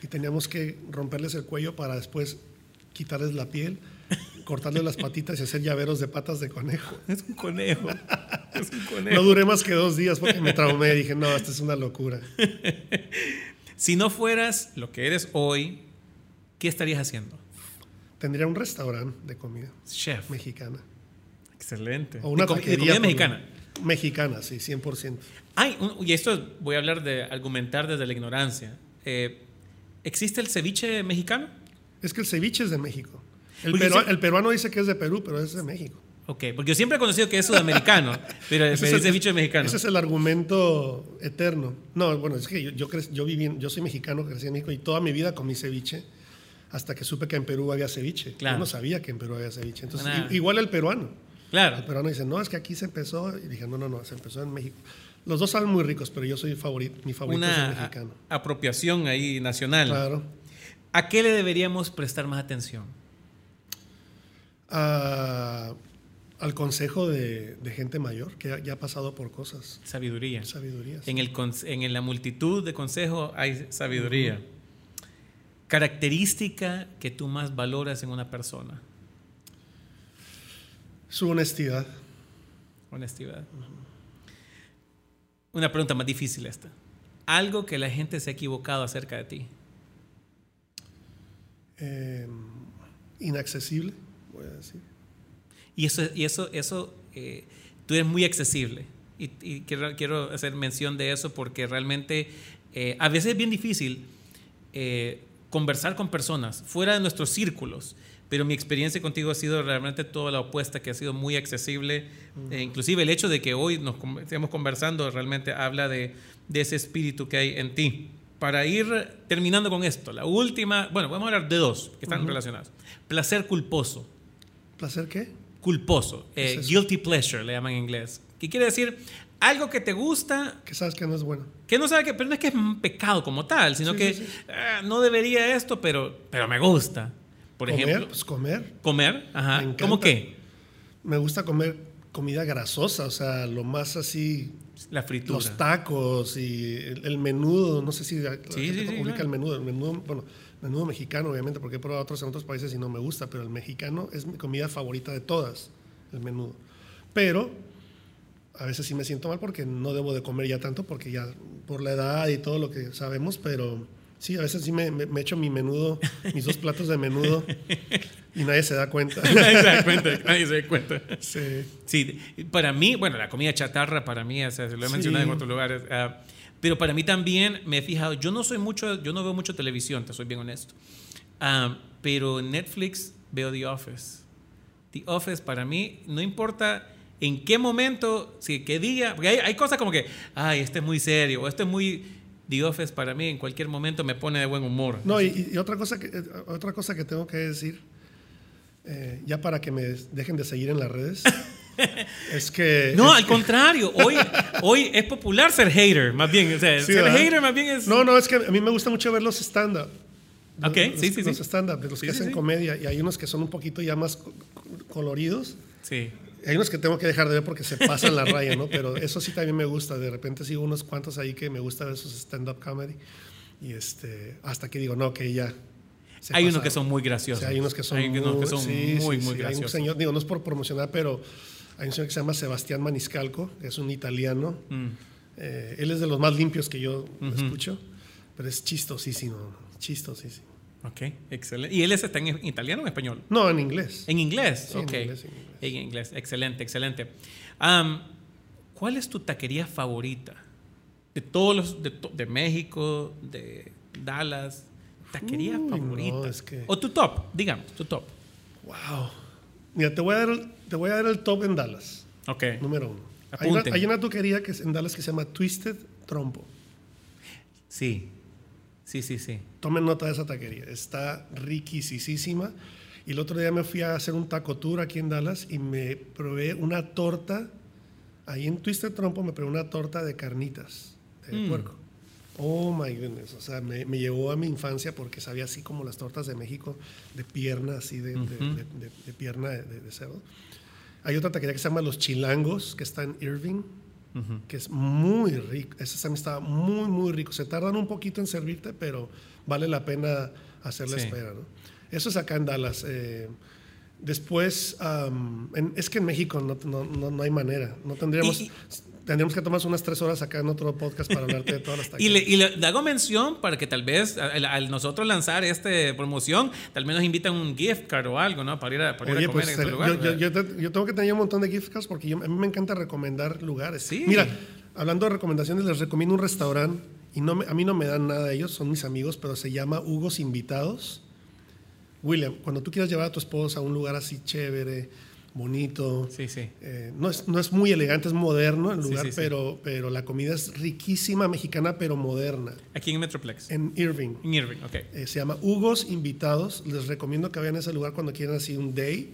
Speaker 1: y teníamos que romperles el cuello para después quitarles la piel, cortarles las patitas y hacer llaveros de patas de conejo. *laughs*
Speaker 2: Es un conejo. es un
Speaker 1: No
Speaker 2: conejo.
Speaker 1: duré más que dos días porque me traumé y dije, no, esto es una locura. *laughs*
Speaker 2: Si no fueras lo que eres hoy, ¿qué estarías haciendo?
Speaker 1: Tendría un restaurante de comida
Speaker 2: Chef.
Speaker 1: mexicana.
Speaker 2: Excelente.
Speaker 1: O una
Speaker 2: de, com- de
Speaker 1: taquería
Speaker 2: comida mexicana.
Speaker 1: Mexicana, sí, 100%.
Speaker 2: Ay, un- y esto voy a hablar de argumentar desde la ignorancia. Eh, ¿Existe el ceviche mexicano?
Speaker 1: Es que el ceviche es de México. El, perua- el peruano dice que es de Perú, pero es de México.
Speaker 2: Ok, porque yo siempre he conocido que es sudamericano, *laughs* pero el
Speaker 1: Ese es el-
Speaker 2: ceviche mexicano.
Speaker 1: Ese es el argumento eterno. No, bueno, es que yo, yo, cre- yo viví, yo soy mexicano, crecí en México y toda mi vida comí ceviche hasta que supe que en Perú había ceviche.
Speaker 2: Claro.
Speaker 1: Yo no sabía que en Perú había ceviche. Entonces,
Speaker 2: Ah.
Speaker 1: igual el peruano. El
Speaker 2: Claro.
Speaker 1: peruano dice, no, es que aquí se empezó. Y dije, no, no, no, se empezó en México. Los dos saben muy ricos, pero yo soy favorito, mi favorito es el mexicano.
Speaker 2: apropiación ahí nacional.
Speaker 1: Claro.
Speaker 2: ¿A qué le deberíamos prestar más atención?
Speaker 1: A- al consejo de, de gente mayor que ya, ya ha pasado por cosas.
Speaker 2: Sabiduría.
Speaker 1: Sabiduría. sí.
Speaker 2: En, el, en la multitud de consejos hay sabiduría. Característica que tú más valoras en una persona.
Speaker 1: Su honestidad.
Speaker 2: Honestidad. Una pregunta más difícil esta. Algo que la gente se ha equivocado acerca de ti.
Speaker 1: eh, inaccesible, a decir.
Speaker 2: Y eso, y eso, eso eh, tú eres muy accesible. Y, y quiero, quiero hacer mención de eso porque realmente eh, a veces es bien difícil eh, conversar con personas fuera de nuestros círculos. Pero mi experiencia contigo ha sido realmente toda la opuesta, que ha sido muy accesible. Eh, inclusive el hecho de que hoy nos estemos conversando realmente habla de, de ese espíritu que hay en ti. Para ir terminando con esto, la última, bueno, vamos a hablar de dos que están relacionadas. Placer culposo
Speaker 1: ¿Placer qué?
Speaker 2: culposo, eh,
Speaker 1: es
Speaker 2: guilty pleasure le llaman en inglés, que quiere decir algo que te gusta,
Speaker 1: Que sabes que no es bueno.
Speaker 2: que no sabe que, pero no es que es un pecado como tal, sino
Speaker 1: Sí,
Speaker 2: que
Speaker 1: sí, sí.
Speaker 2: ah, no debería esto, pero, pero me gusta. Por
Speaker 1: comer,
Speaker 2: ejemplo,
Speaker 1: pues comer.
Speaker 2: comer, ajá,
Speaker 1: Me.
Speaker 2: ¿cómo qué?
Speaker 1: Me gusta comer comida grasosa, o sea, lo más así,
Speaker 2: La fritura.
Speaker 1: los tacos y el, el menudo, no sé si la gente
Speaker 2: claro.
Speaker 1: el menudo, el menudo, bueno, menudo mexicano obviamente, porque he probado otros en otros países y no me gusta, pero el mexicano es mi comida favorita de todas, el menudo. Pero a veces sí me siento mal porque no debo de comer ya tanto, porque ya por la edad y todo lo que sabemos, pero sí, a veces sí me, me, me echo mi menudo, mis dos platos de menudo y nadie se da cuenta. *laughs*
Speaker 2: Nadie se da cuenta, nadie se da cuenta.
Speaker 1: Sí.
Speaker 2: Sí, para mí, bueno, la comida chatarra para mí, o sea, lo he
Speaker 1: Sí.
Speaker 2: mencionado en otros lugares, ah, pero para mí también me he fijado, yo no soy mucho, yo no veo mucho televisión, te soy bien honesto, Ah, pero en Netflix veo The Office. The Office para mí, no importa en qué momento, si qué día, porque hay, hay cosas como que, ay, este es muy serio, o este es muy... The Office para mí en cualquier momento me pone de buen humor.
Speaker 1: No, y, y otra, cosa que, eh, otra cosa que tengo que decir, eh, ya para que me dejen de seguir en las redes, *laughs* *laughs* es que...
Speaker 2: No,
Speaker 1: es
Speaker 2: al contrario, hoy, *laughs* hoy es popular ser hater, más bien, o sea,
Speaker 1: Sí,
Speaker 2: ser
Speaker 1: ¿verdad?
Speaker 2: hater más bien es...
Speaker 1: No, no, es que a mí me gusta mucho ver los stand-up.
Speaker 2: Ok,
Speaker 1: Los-
Speaker 2: sí, sí,
Speaker 1: Los
Speaker 2: sí.
Speaker 1: stand-up, de los
Speaker 2: Sí,
Speaker 1: que hacen comedia, y hay unos que son un poquito ya más co- co- coloridos.
Speaker 2: Sí.
Speaker 1: Hay unos que tengo que dejar de ver porque se pasan la raya, ¿no? Pero eso sí también me gusta. De repente sigo unos cuantos ahí que me gusta ver esos stand-up comedy. Y este, hasta que digo, no, que ya. se
Speaker 2: Hay unos que son muy
Speaker 1: O
Speaker 2: graciosos.
Speaker 1: sea, hay unos que son,
Speaker 2: Hay unos
Speaker 1: muy,
Speaker 2: que son
Speaker 1: sí,
Speaker 2: muy,
Speaker 1: sí,
Speaker 2: muy
Speaker 1: sí. Hay un
Speaker 2: graciosos.
Speaker 1: señor, digo, no es por promocionar, pero hay un señor que se llama Sebastián Maniscalco, que es un italiano.
Speaker 2: Mm.
Speaker 1: Eh, él es de los más limpios que yo escucho, pero es chistosísimo, chistosísimo.
Speaker 2: Ok, excelente. ¿Y él es- está en italiano o en español?
Speaker 1: No, en inglés.
Speaker 2: En inglés,
Speaker 1: Sí, en
Speaker 2: ok.
Speaker 1: inglés, en inglés.
Speaker 2: En inglés, excelente, excelente. Am, ¿Cuál es tu taquería favorita? De todos los, de, de México, de Dallas, taquería
Speaker 1: Uy,
Speaker 2: favorita.
Speaker 1: no, es que-
Speaker 2: O tu top, digamos, tu top.
Speaker 1: Wow. Mira, te voy a dar el, te voy a dar el top en Dallas,
Speaker 2: Ok.
Speaker 1: número uno. Hay una, hay una taquería que es en Dallas que se llama Twisted Trompo.
Speaker 2: Sí, sí, sí, sí.
Speaker 1: Tomen nota de esa taquería. Está riquisísima. Y el otro día me fui a hacer un taco tour aquí en Dallas y me probé una torta. Ahí en Twisted Trompo me probé una torta de carnitas de
Speaker 2: Mm.
Speaker 1: puerco. Oh my goodness. O sea, me, me llevó a mi infancia porque sabía así como las tortas de México, de pierna, así de, de-
Speaker 2: Ujú.
Speaker 1: de- de- de pierna de, cerdo. Hay otra taquería que se llama Los Chilangos, que está en Irving, que es muy rico. Ese también estaba muy, muy rico. Se tardan un poquito en servirte, pero vale la pena hacer la
Speaker 2: Sí.
Speaker 1: espera. ¿no? Eso es acá en Dallas. eh, después, en- es que en México no, no, no, no hay manera. No tendríamos,
Speaker 2: y-
Speaker 1: tendríamos que tomarnos unas tres horas acá en otro podcast para hablarte de todas las *laughs*
Speaker 2: Y
Speaker 1: taquerías.
Speaker 2: le, y le hago mención para que tal vez al, al nosotros lanzar esta promoción, tal vez nos invitan un gift card o algo, ¿no? Para ir a, para ir a comer
Speaker 1: pues
Speaker 2: en este
Speaker 1: yo,
Speaker 2: lugar.
Speaker 1: yo- yo te- yo tengo que tener un montón de gift cards porque yo- a mí me encanta recomendar lugares.
Speaker 2: Sí.
Speaker 1: Mira, hablando de recomendaciones, les recomiendo un restaurante y no me- a mí no me dan nada ellos, son mis amigos, pero se llama Hugos Invitados. William, cuando tú quieras llevar a tu esposa a un lugar así chévere, bonito,
Speaker 2: Sí, sí.
Speaker 1: eh, no, es, no es muy elegante, es moderno el lugar,
Speaker 2: sí, sí.
Speaker 1: Pero, pero la comida es riquísima, mexicana, pero moderna.
Speaker 2: Aquí en Metroplex.
Speaker 1: En Irving.
Speaker 2: En Irving, ok.
Speaker 1: Eh, se llama Hugos Invitados. Les recomiendo que vayan a ese lugar cuando quieran así un date.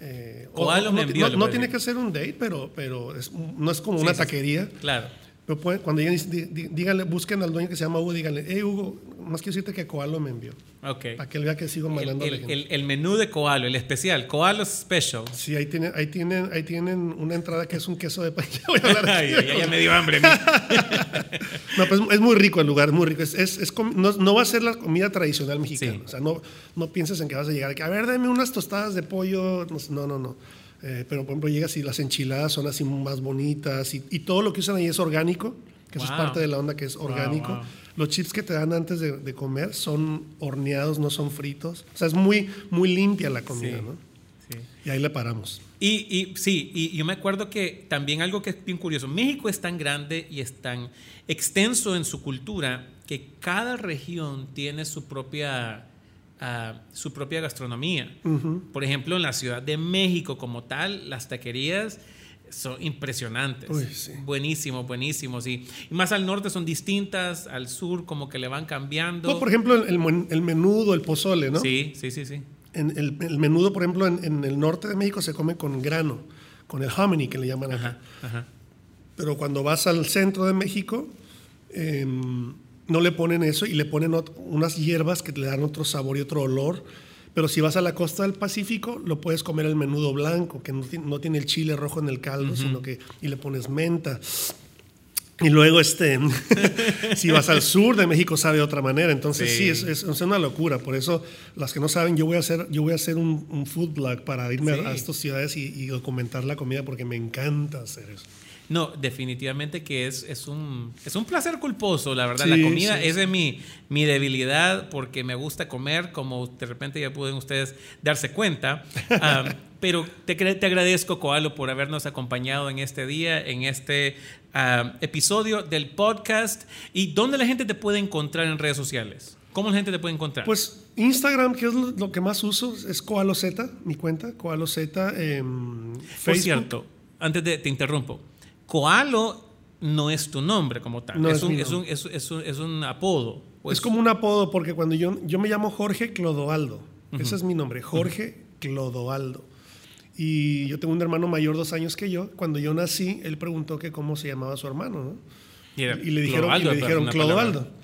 Speaker 1: Eh,
Speaker 2: O algo
Speaker 1: no, no- no tiene que ser un date, pero, pero es- no es como una taquería.
Speaker 2: Claro.
Speaker 1: Pero pueden- cuando lleguen, díganle, busquen al dueño que se llama Hugo, díganle, hey Hugo, más quiero decirte que Coalo me envió.
Speaker 2: Ok.
Speaker 1: Para que él vea que sigo
Speaker 2: El,
Speaker 1: mandando
Speaker 2: el- el- el menú de Koalo, el especial, Koalo Special.
Speaker 1: Sí, ahí tienen, ahí tienen, ahí tienen una entrada que es un queso de de- *laughs*
Speaker 2: Ay, ya, ya me dio hambre. *laughs*
Speaker 1: No, pues es muy rico el lugar, muy rico. Es, es- es no, no va a ser la comida tradicional mexicana.
Speaker 2: Sí.
Speaker 1: O sea, no, no pienses en que vas a llegar. que, A ver, dame unas tostadas de pollo. No, no, no. Eh, pero, por ejemplo, llegas y las enchiladas son así más bonitas y, y todo lo que usan ahí es orgánico, que eso es parte de la onda que es orgánico.
Speaker 2: wow.
Speaker 1: Los chips que te dan antes de, de comer son horneados, no son fritos. O sea, es muy, muy limpia la comida,
Speaker 2: Sí.
Speaker 1: ¿no?
Speaker 2: Sí.
Speaker 1: Y ahí le paramos.
Speaker 2: Y, y sí, y yo me acuerdo que también algo que es bien curioso, México es tan grande y es tan extenso en su cultura que cada región tiene su propia, su propia gastronomía. Por ejemplo, en la Ciudad de México como tal, las taquerías son impresionantes.
Speaker 1: Uy, sí.
Speaker 2: Buenísimos, buenísimos. Y, y más al norte son distintas, al sur como que le van cambiando.
Speaker 1: No, por ejemplo, el, el el menudo, el pozole, ¿no?
Speaker 2: Sí, sí, sí, sí.
Speaker 1: En el, el menudo, por ejemplo, en, en el norte de México se come con grano, con el hominy que le llaman acá.
Speaker 2: Ajá, ajá.
Speaker 1: Pero cuando vas al centro de México, em, no le ponen eso y le ponen unas hierbas que le dan otro sabor y otro olor. Pero si vas a la costa del Pacífico, lo puedes comer el menudo blanco, que no, ti- no tiene el chile rojo en el caldo, sino que y le pones menta. Y luego, este, *laughs* si vas al sur de México, sabe de otra manera. Entonces, sí,
Speaker 2: Sí.
Speaker 1: es, es- es una locura. Por eso, las que no saben, yo voy a hacer, yo voy a hacer un, un food blog para irme
Speaker 2: Sí.
Speaker 1: a, a estas ciudades y, y documentar la comida porque me encanta hacer eso.
Speaker 2: No, definitivamente que es, es, un, es un placer culposo, la verdad.
Speaker 1: Sí,
Speaker 2: la comida
Speaker 1: sí,
Speaker 2: es de mi, mi debilidad porque me gusta comer, como de repente ya pueden ustedes darse cuenta. *laughs* Ah, pero te, te agradezco, Koalo, por habernos acompañado en este día, en este ah, episodio del podcast. ¿Y dónde la gente te puede encontrar en redes sociales? ¿Cómo la gente te puede encontrar?
Speaker 1: Pues Instagram, que es lo, que más uso, es Koalo Z, mi cuenta, Koalo Z. em,
Speaker 2: Por cierto, antes de te interrumpo, Koalo no es tu nombre como tal.
Speaker 1: No
Speaker 2: es,
Speaker 1: es
Speaker 2: un,
Speaker 1: mi
Speaker 2: es, un, es, es un, es un apodo. o
Speaker 1: Es como un apodo porque cuando yo, yo me llamo Jorge Clodoaldo, ese es mi nombre, Jorge Clodoaldo. Y yo tengo un hermano mayor dos años que yo. Cuando yo nací, él preguntó que cómo se llamaba su hermano, ¿no?
Speaker 2: Y,
Speaker 1: Y le dijeron, y
Speaker 2: Clodoaldo,
Speaker 1: le
Speaker 2: pero
Speaker 1: dijeron
Speaker 2: una
Speaker 1: Clodoaldo.
Speaker 2: palabra.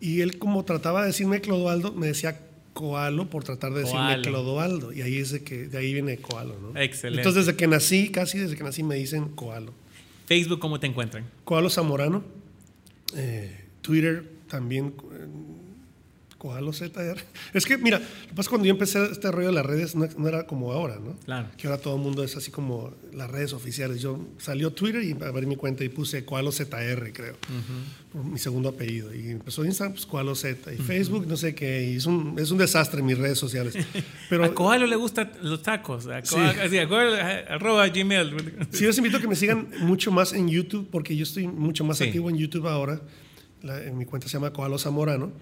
Speaker 1: Y él como trataba de decirme Clodoaldo, me decía Coalo por tratar de decirme. Clodoaldo. Y ahí es de que de ahí viene Coalo, ¿no?
Speaker 2: Excelente.
Speaker 1: Entonces desde que nací, casi desde que nací me dicen Coalo.
Speaker 2: Facebook, ¿cómo te encuentran?
Speaker 1: Coalo Zamorano. Eh, Twitter también. Coalo ZR. Es que, mira, lo que pasa es que cuando yo empecé este rollo de las redes no, no era como ahora, ¿no?
Speaker 2: Claro.
Speaker 1: Que ahora todo el mundo es así como las redes oficiales. Yo salió Twitter y abrí mi cuenta y puse Coalo ZR, creo. por mi segundo apellido. Y empezó Instagram, pues Coalo Z. Y Facebook, no sé qué. Y es un, es un desastre mis redes sociales. Pero
Speaker 2: a Koalo le gustan los tacos. A
Speaker 1: Sí.
Speaker 2: Así, a Koalo, a- arroba gmail.
Speaker 1: Sí, les invito a que me sigan mucho más en YouTube, porque yo estoy mucho más
Speaker 2: Sí.
Speaker 1: activo en YouTube ahora. La- en mi cuenta se llama Coalo Zamorano.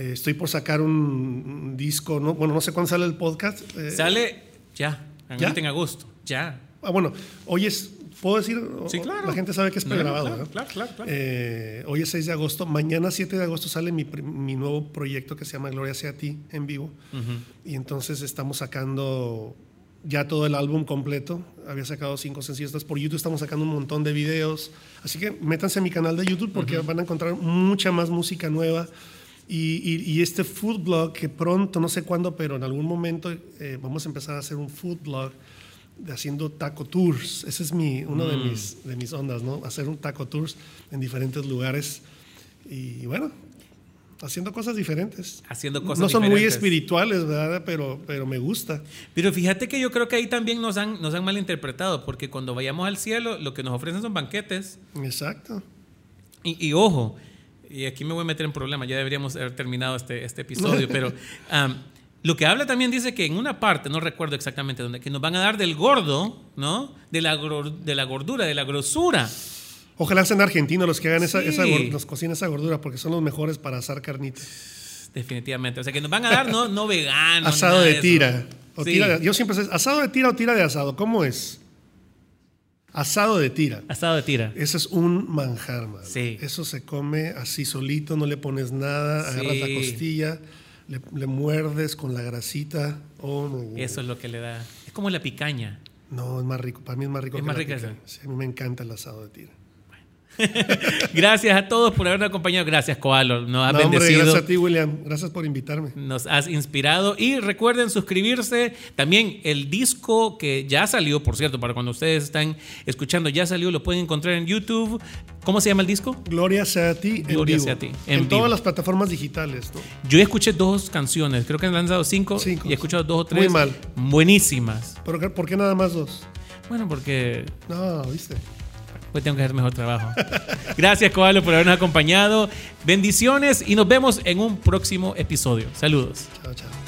Speaker 1: Eh, estoy por sacar un, un disco, ¿no? bueno, no sé cuándo sale el podcast. eh,
Speaker 2: Sale ya,
Speaker 1: ¿Ya?
Speaker 2: en agosto. Ya.
Speaker 1: Ah, bueno, hoy es, ¿puedo decir?
Speaker 2: Sí, claro.
Speaker 1: La gente sabe que es
Speaker 2: No,
Speaker 1: pregrabado,
Speaker 2: claro,
Speaker 1: ¿no?
Speaker 2: claro, claro, claro.
Speaker 1: Eh, hoy es 6 de agosto. Mañana 7 de agosto sale mi, mi nuevo proyecto que se llama Gloria sea a ti en vivo. Y entonces estamos sacando ya todo el álbum completo. Había sacado cinco sencillos. Por YouTube estamos sacando un montón de videos. Así que métanse a mi canal de YouTube porque van a encontrar mucha más música nueva. Y, y- y este food blog que pronto, no sé cuándo, pero en algún momento eh, vamos a empezar a hacer un food blog de haciendo taco tours. Ese es mi, uno de, mis, de mis ondas, ¿no? Hacer un taco tours en diferentes lugares. Y bueno, haciendo cosas diferentes.
Speaker 2: Haciendo cosas
Speaker 1: No son muy
Speaker 2: diferentes.
Speaker 1: espirituales, ¿verdad? Pero, pero me gusta.
Speaker 2: Pero fíjate que yo creo que ahí también nos han, nos han malinterpretado, porque cuando vayamos al cielo, lo que nos ofrecen son banquetes.
Speaker 1: Exacto.
Speaker 2: Y, y ojo, y aquí me voy a meter en problemas, ya deberíamos haber terminado este, este episodio, pero lo que habla también dice que en una parte, no recuerdo exactamente dónde, que nos van a dar del gordo, ¿no? De la, de la gordura, de la grosura.
Speaker 1: Ojalá sean argentinos los que hagan esa,
Speaker 2: Sí.
Speaker 1: esa nos cocinen esa gordura porque son los mejores para asar carnita.
Speaker 2: Definitivamente. O sea, que nos van a dar no, no vegano.
Speaker 1: asado de tira. O
Speaker 2: Sí.
Speaker 1: tira de- yo siempre sé, asado de tira o tira de asado. ¿Cómo es? Asado de tira.
Speaker 2: Asado de tira.
Speaker 1: Eso es un manjar, man.
Speaker 2: Sí.
Speaker 1: Eso se come así solito, no le pones nada, agarras la
Speaker 2: Sí.
Speaker 1: costilla, le, le muerdes con la grasita. Oh, no, no.
Speaker 2: Eso es lo que le da. Es como la picaña.
Speaker 1: No, es más rico. Para mí es más rico.
Speaker 2: Es
Speaker 1: que
Speaker 2: más
Speaker 1: la
Speaker 2: rica
Speaker 1: pica.
Speaker 2: esa.
Speaker 1: Sí, a mí me encanta el asado de tira. *laughs*
Speaker 2: gracias a todos por habernos acompañado. Gracias, Coalo. Nos has
Speaker 1: No, hombre,
Speaker 2: bendecido.
Speaker 1: gracias a ti, William. Gracias por invitarme.
Speaker 2: Nos has inspirado. Y recuerden suscribirse. También el disco que ya salió, por cierto, para cuando ustedes están escuchando, ya salió, lo pueden encontrar en YouTube. ¿Cómo se llama el disco?
Speaker 1: Gloria sea a ti. en
Speaker 2: Gloria
Speaker 1: vivo.
Speaker 2: sea a ti, en
Speaker 1: En,
Speaker 2: vivo.
Speaker 1: todas las plataformas digitales. ¿no?
Speaker 2: Yo escuché dos canciones, creo que han lanzado cinco,
Speaker 1: Cinco.
Speaker 2: y he escuchado dos o tres.
Speaker 1: Muy mal.
Speaker 2: Buenísimas.
Speaker 1: ¿Por qué, por qué nada más dos?
Speaker 2: Bueno, porque
Speaker 1: No, viste.
Speaker 2: Pues tengo que hacer mejor trabajo. Gracias, Coalo, por habernos acompañado. Bendiciones y nos vemos en un próximo episodio. Saludos.
Speaker 1: Chao, chao.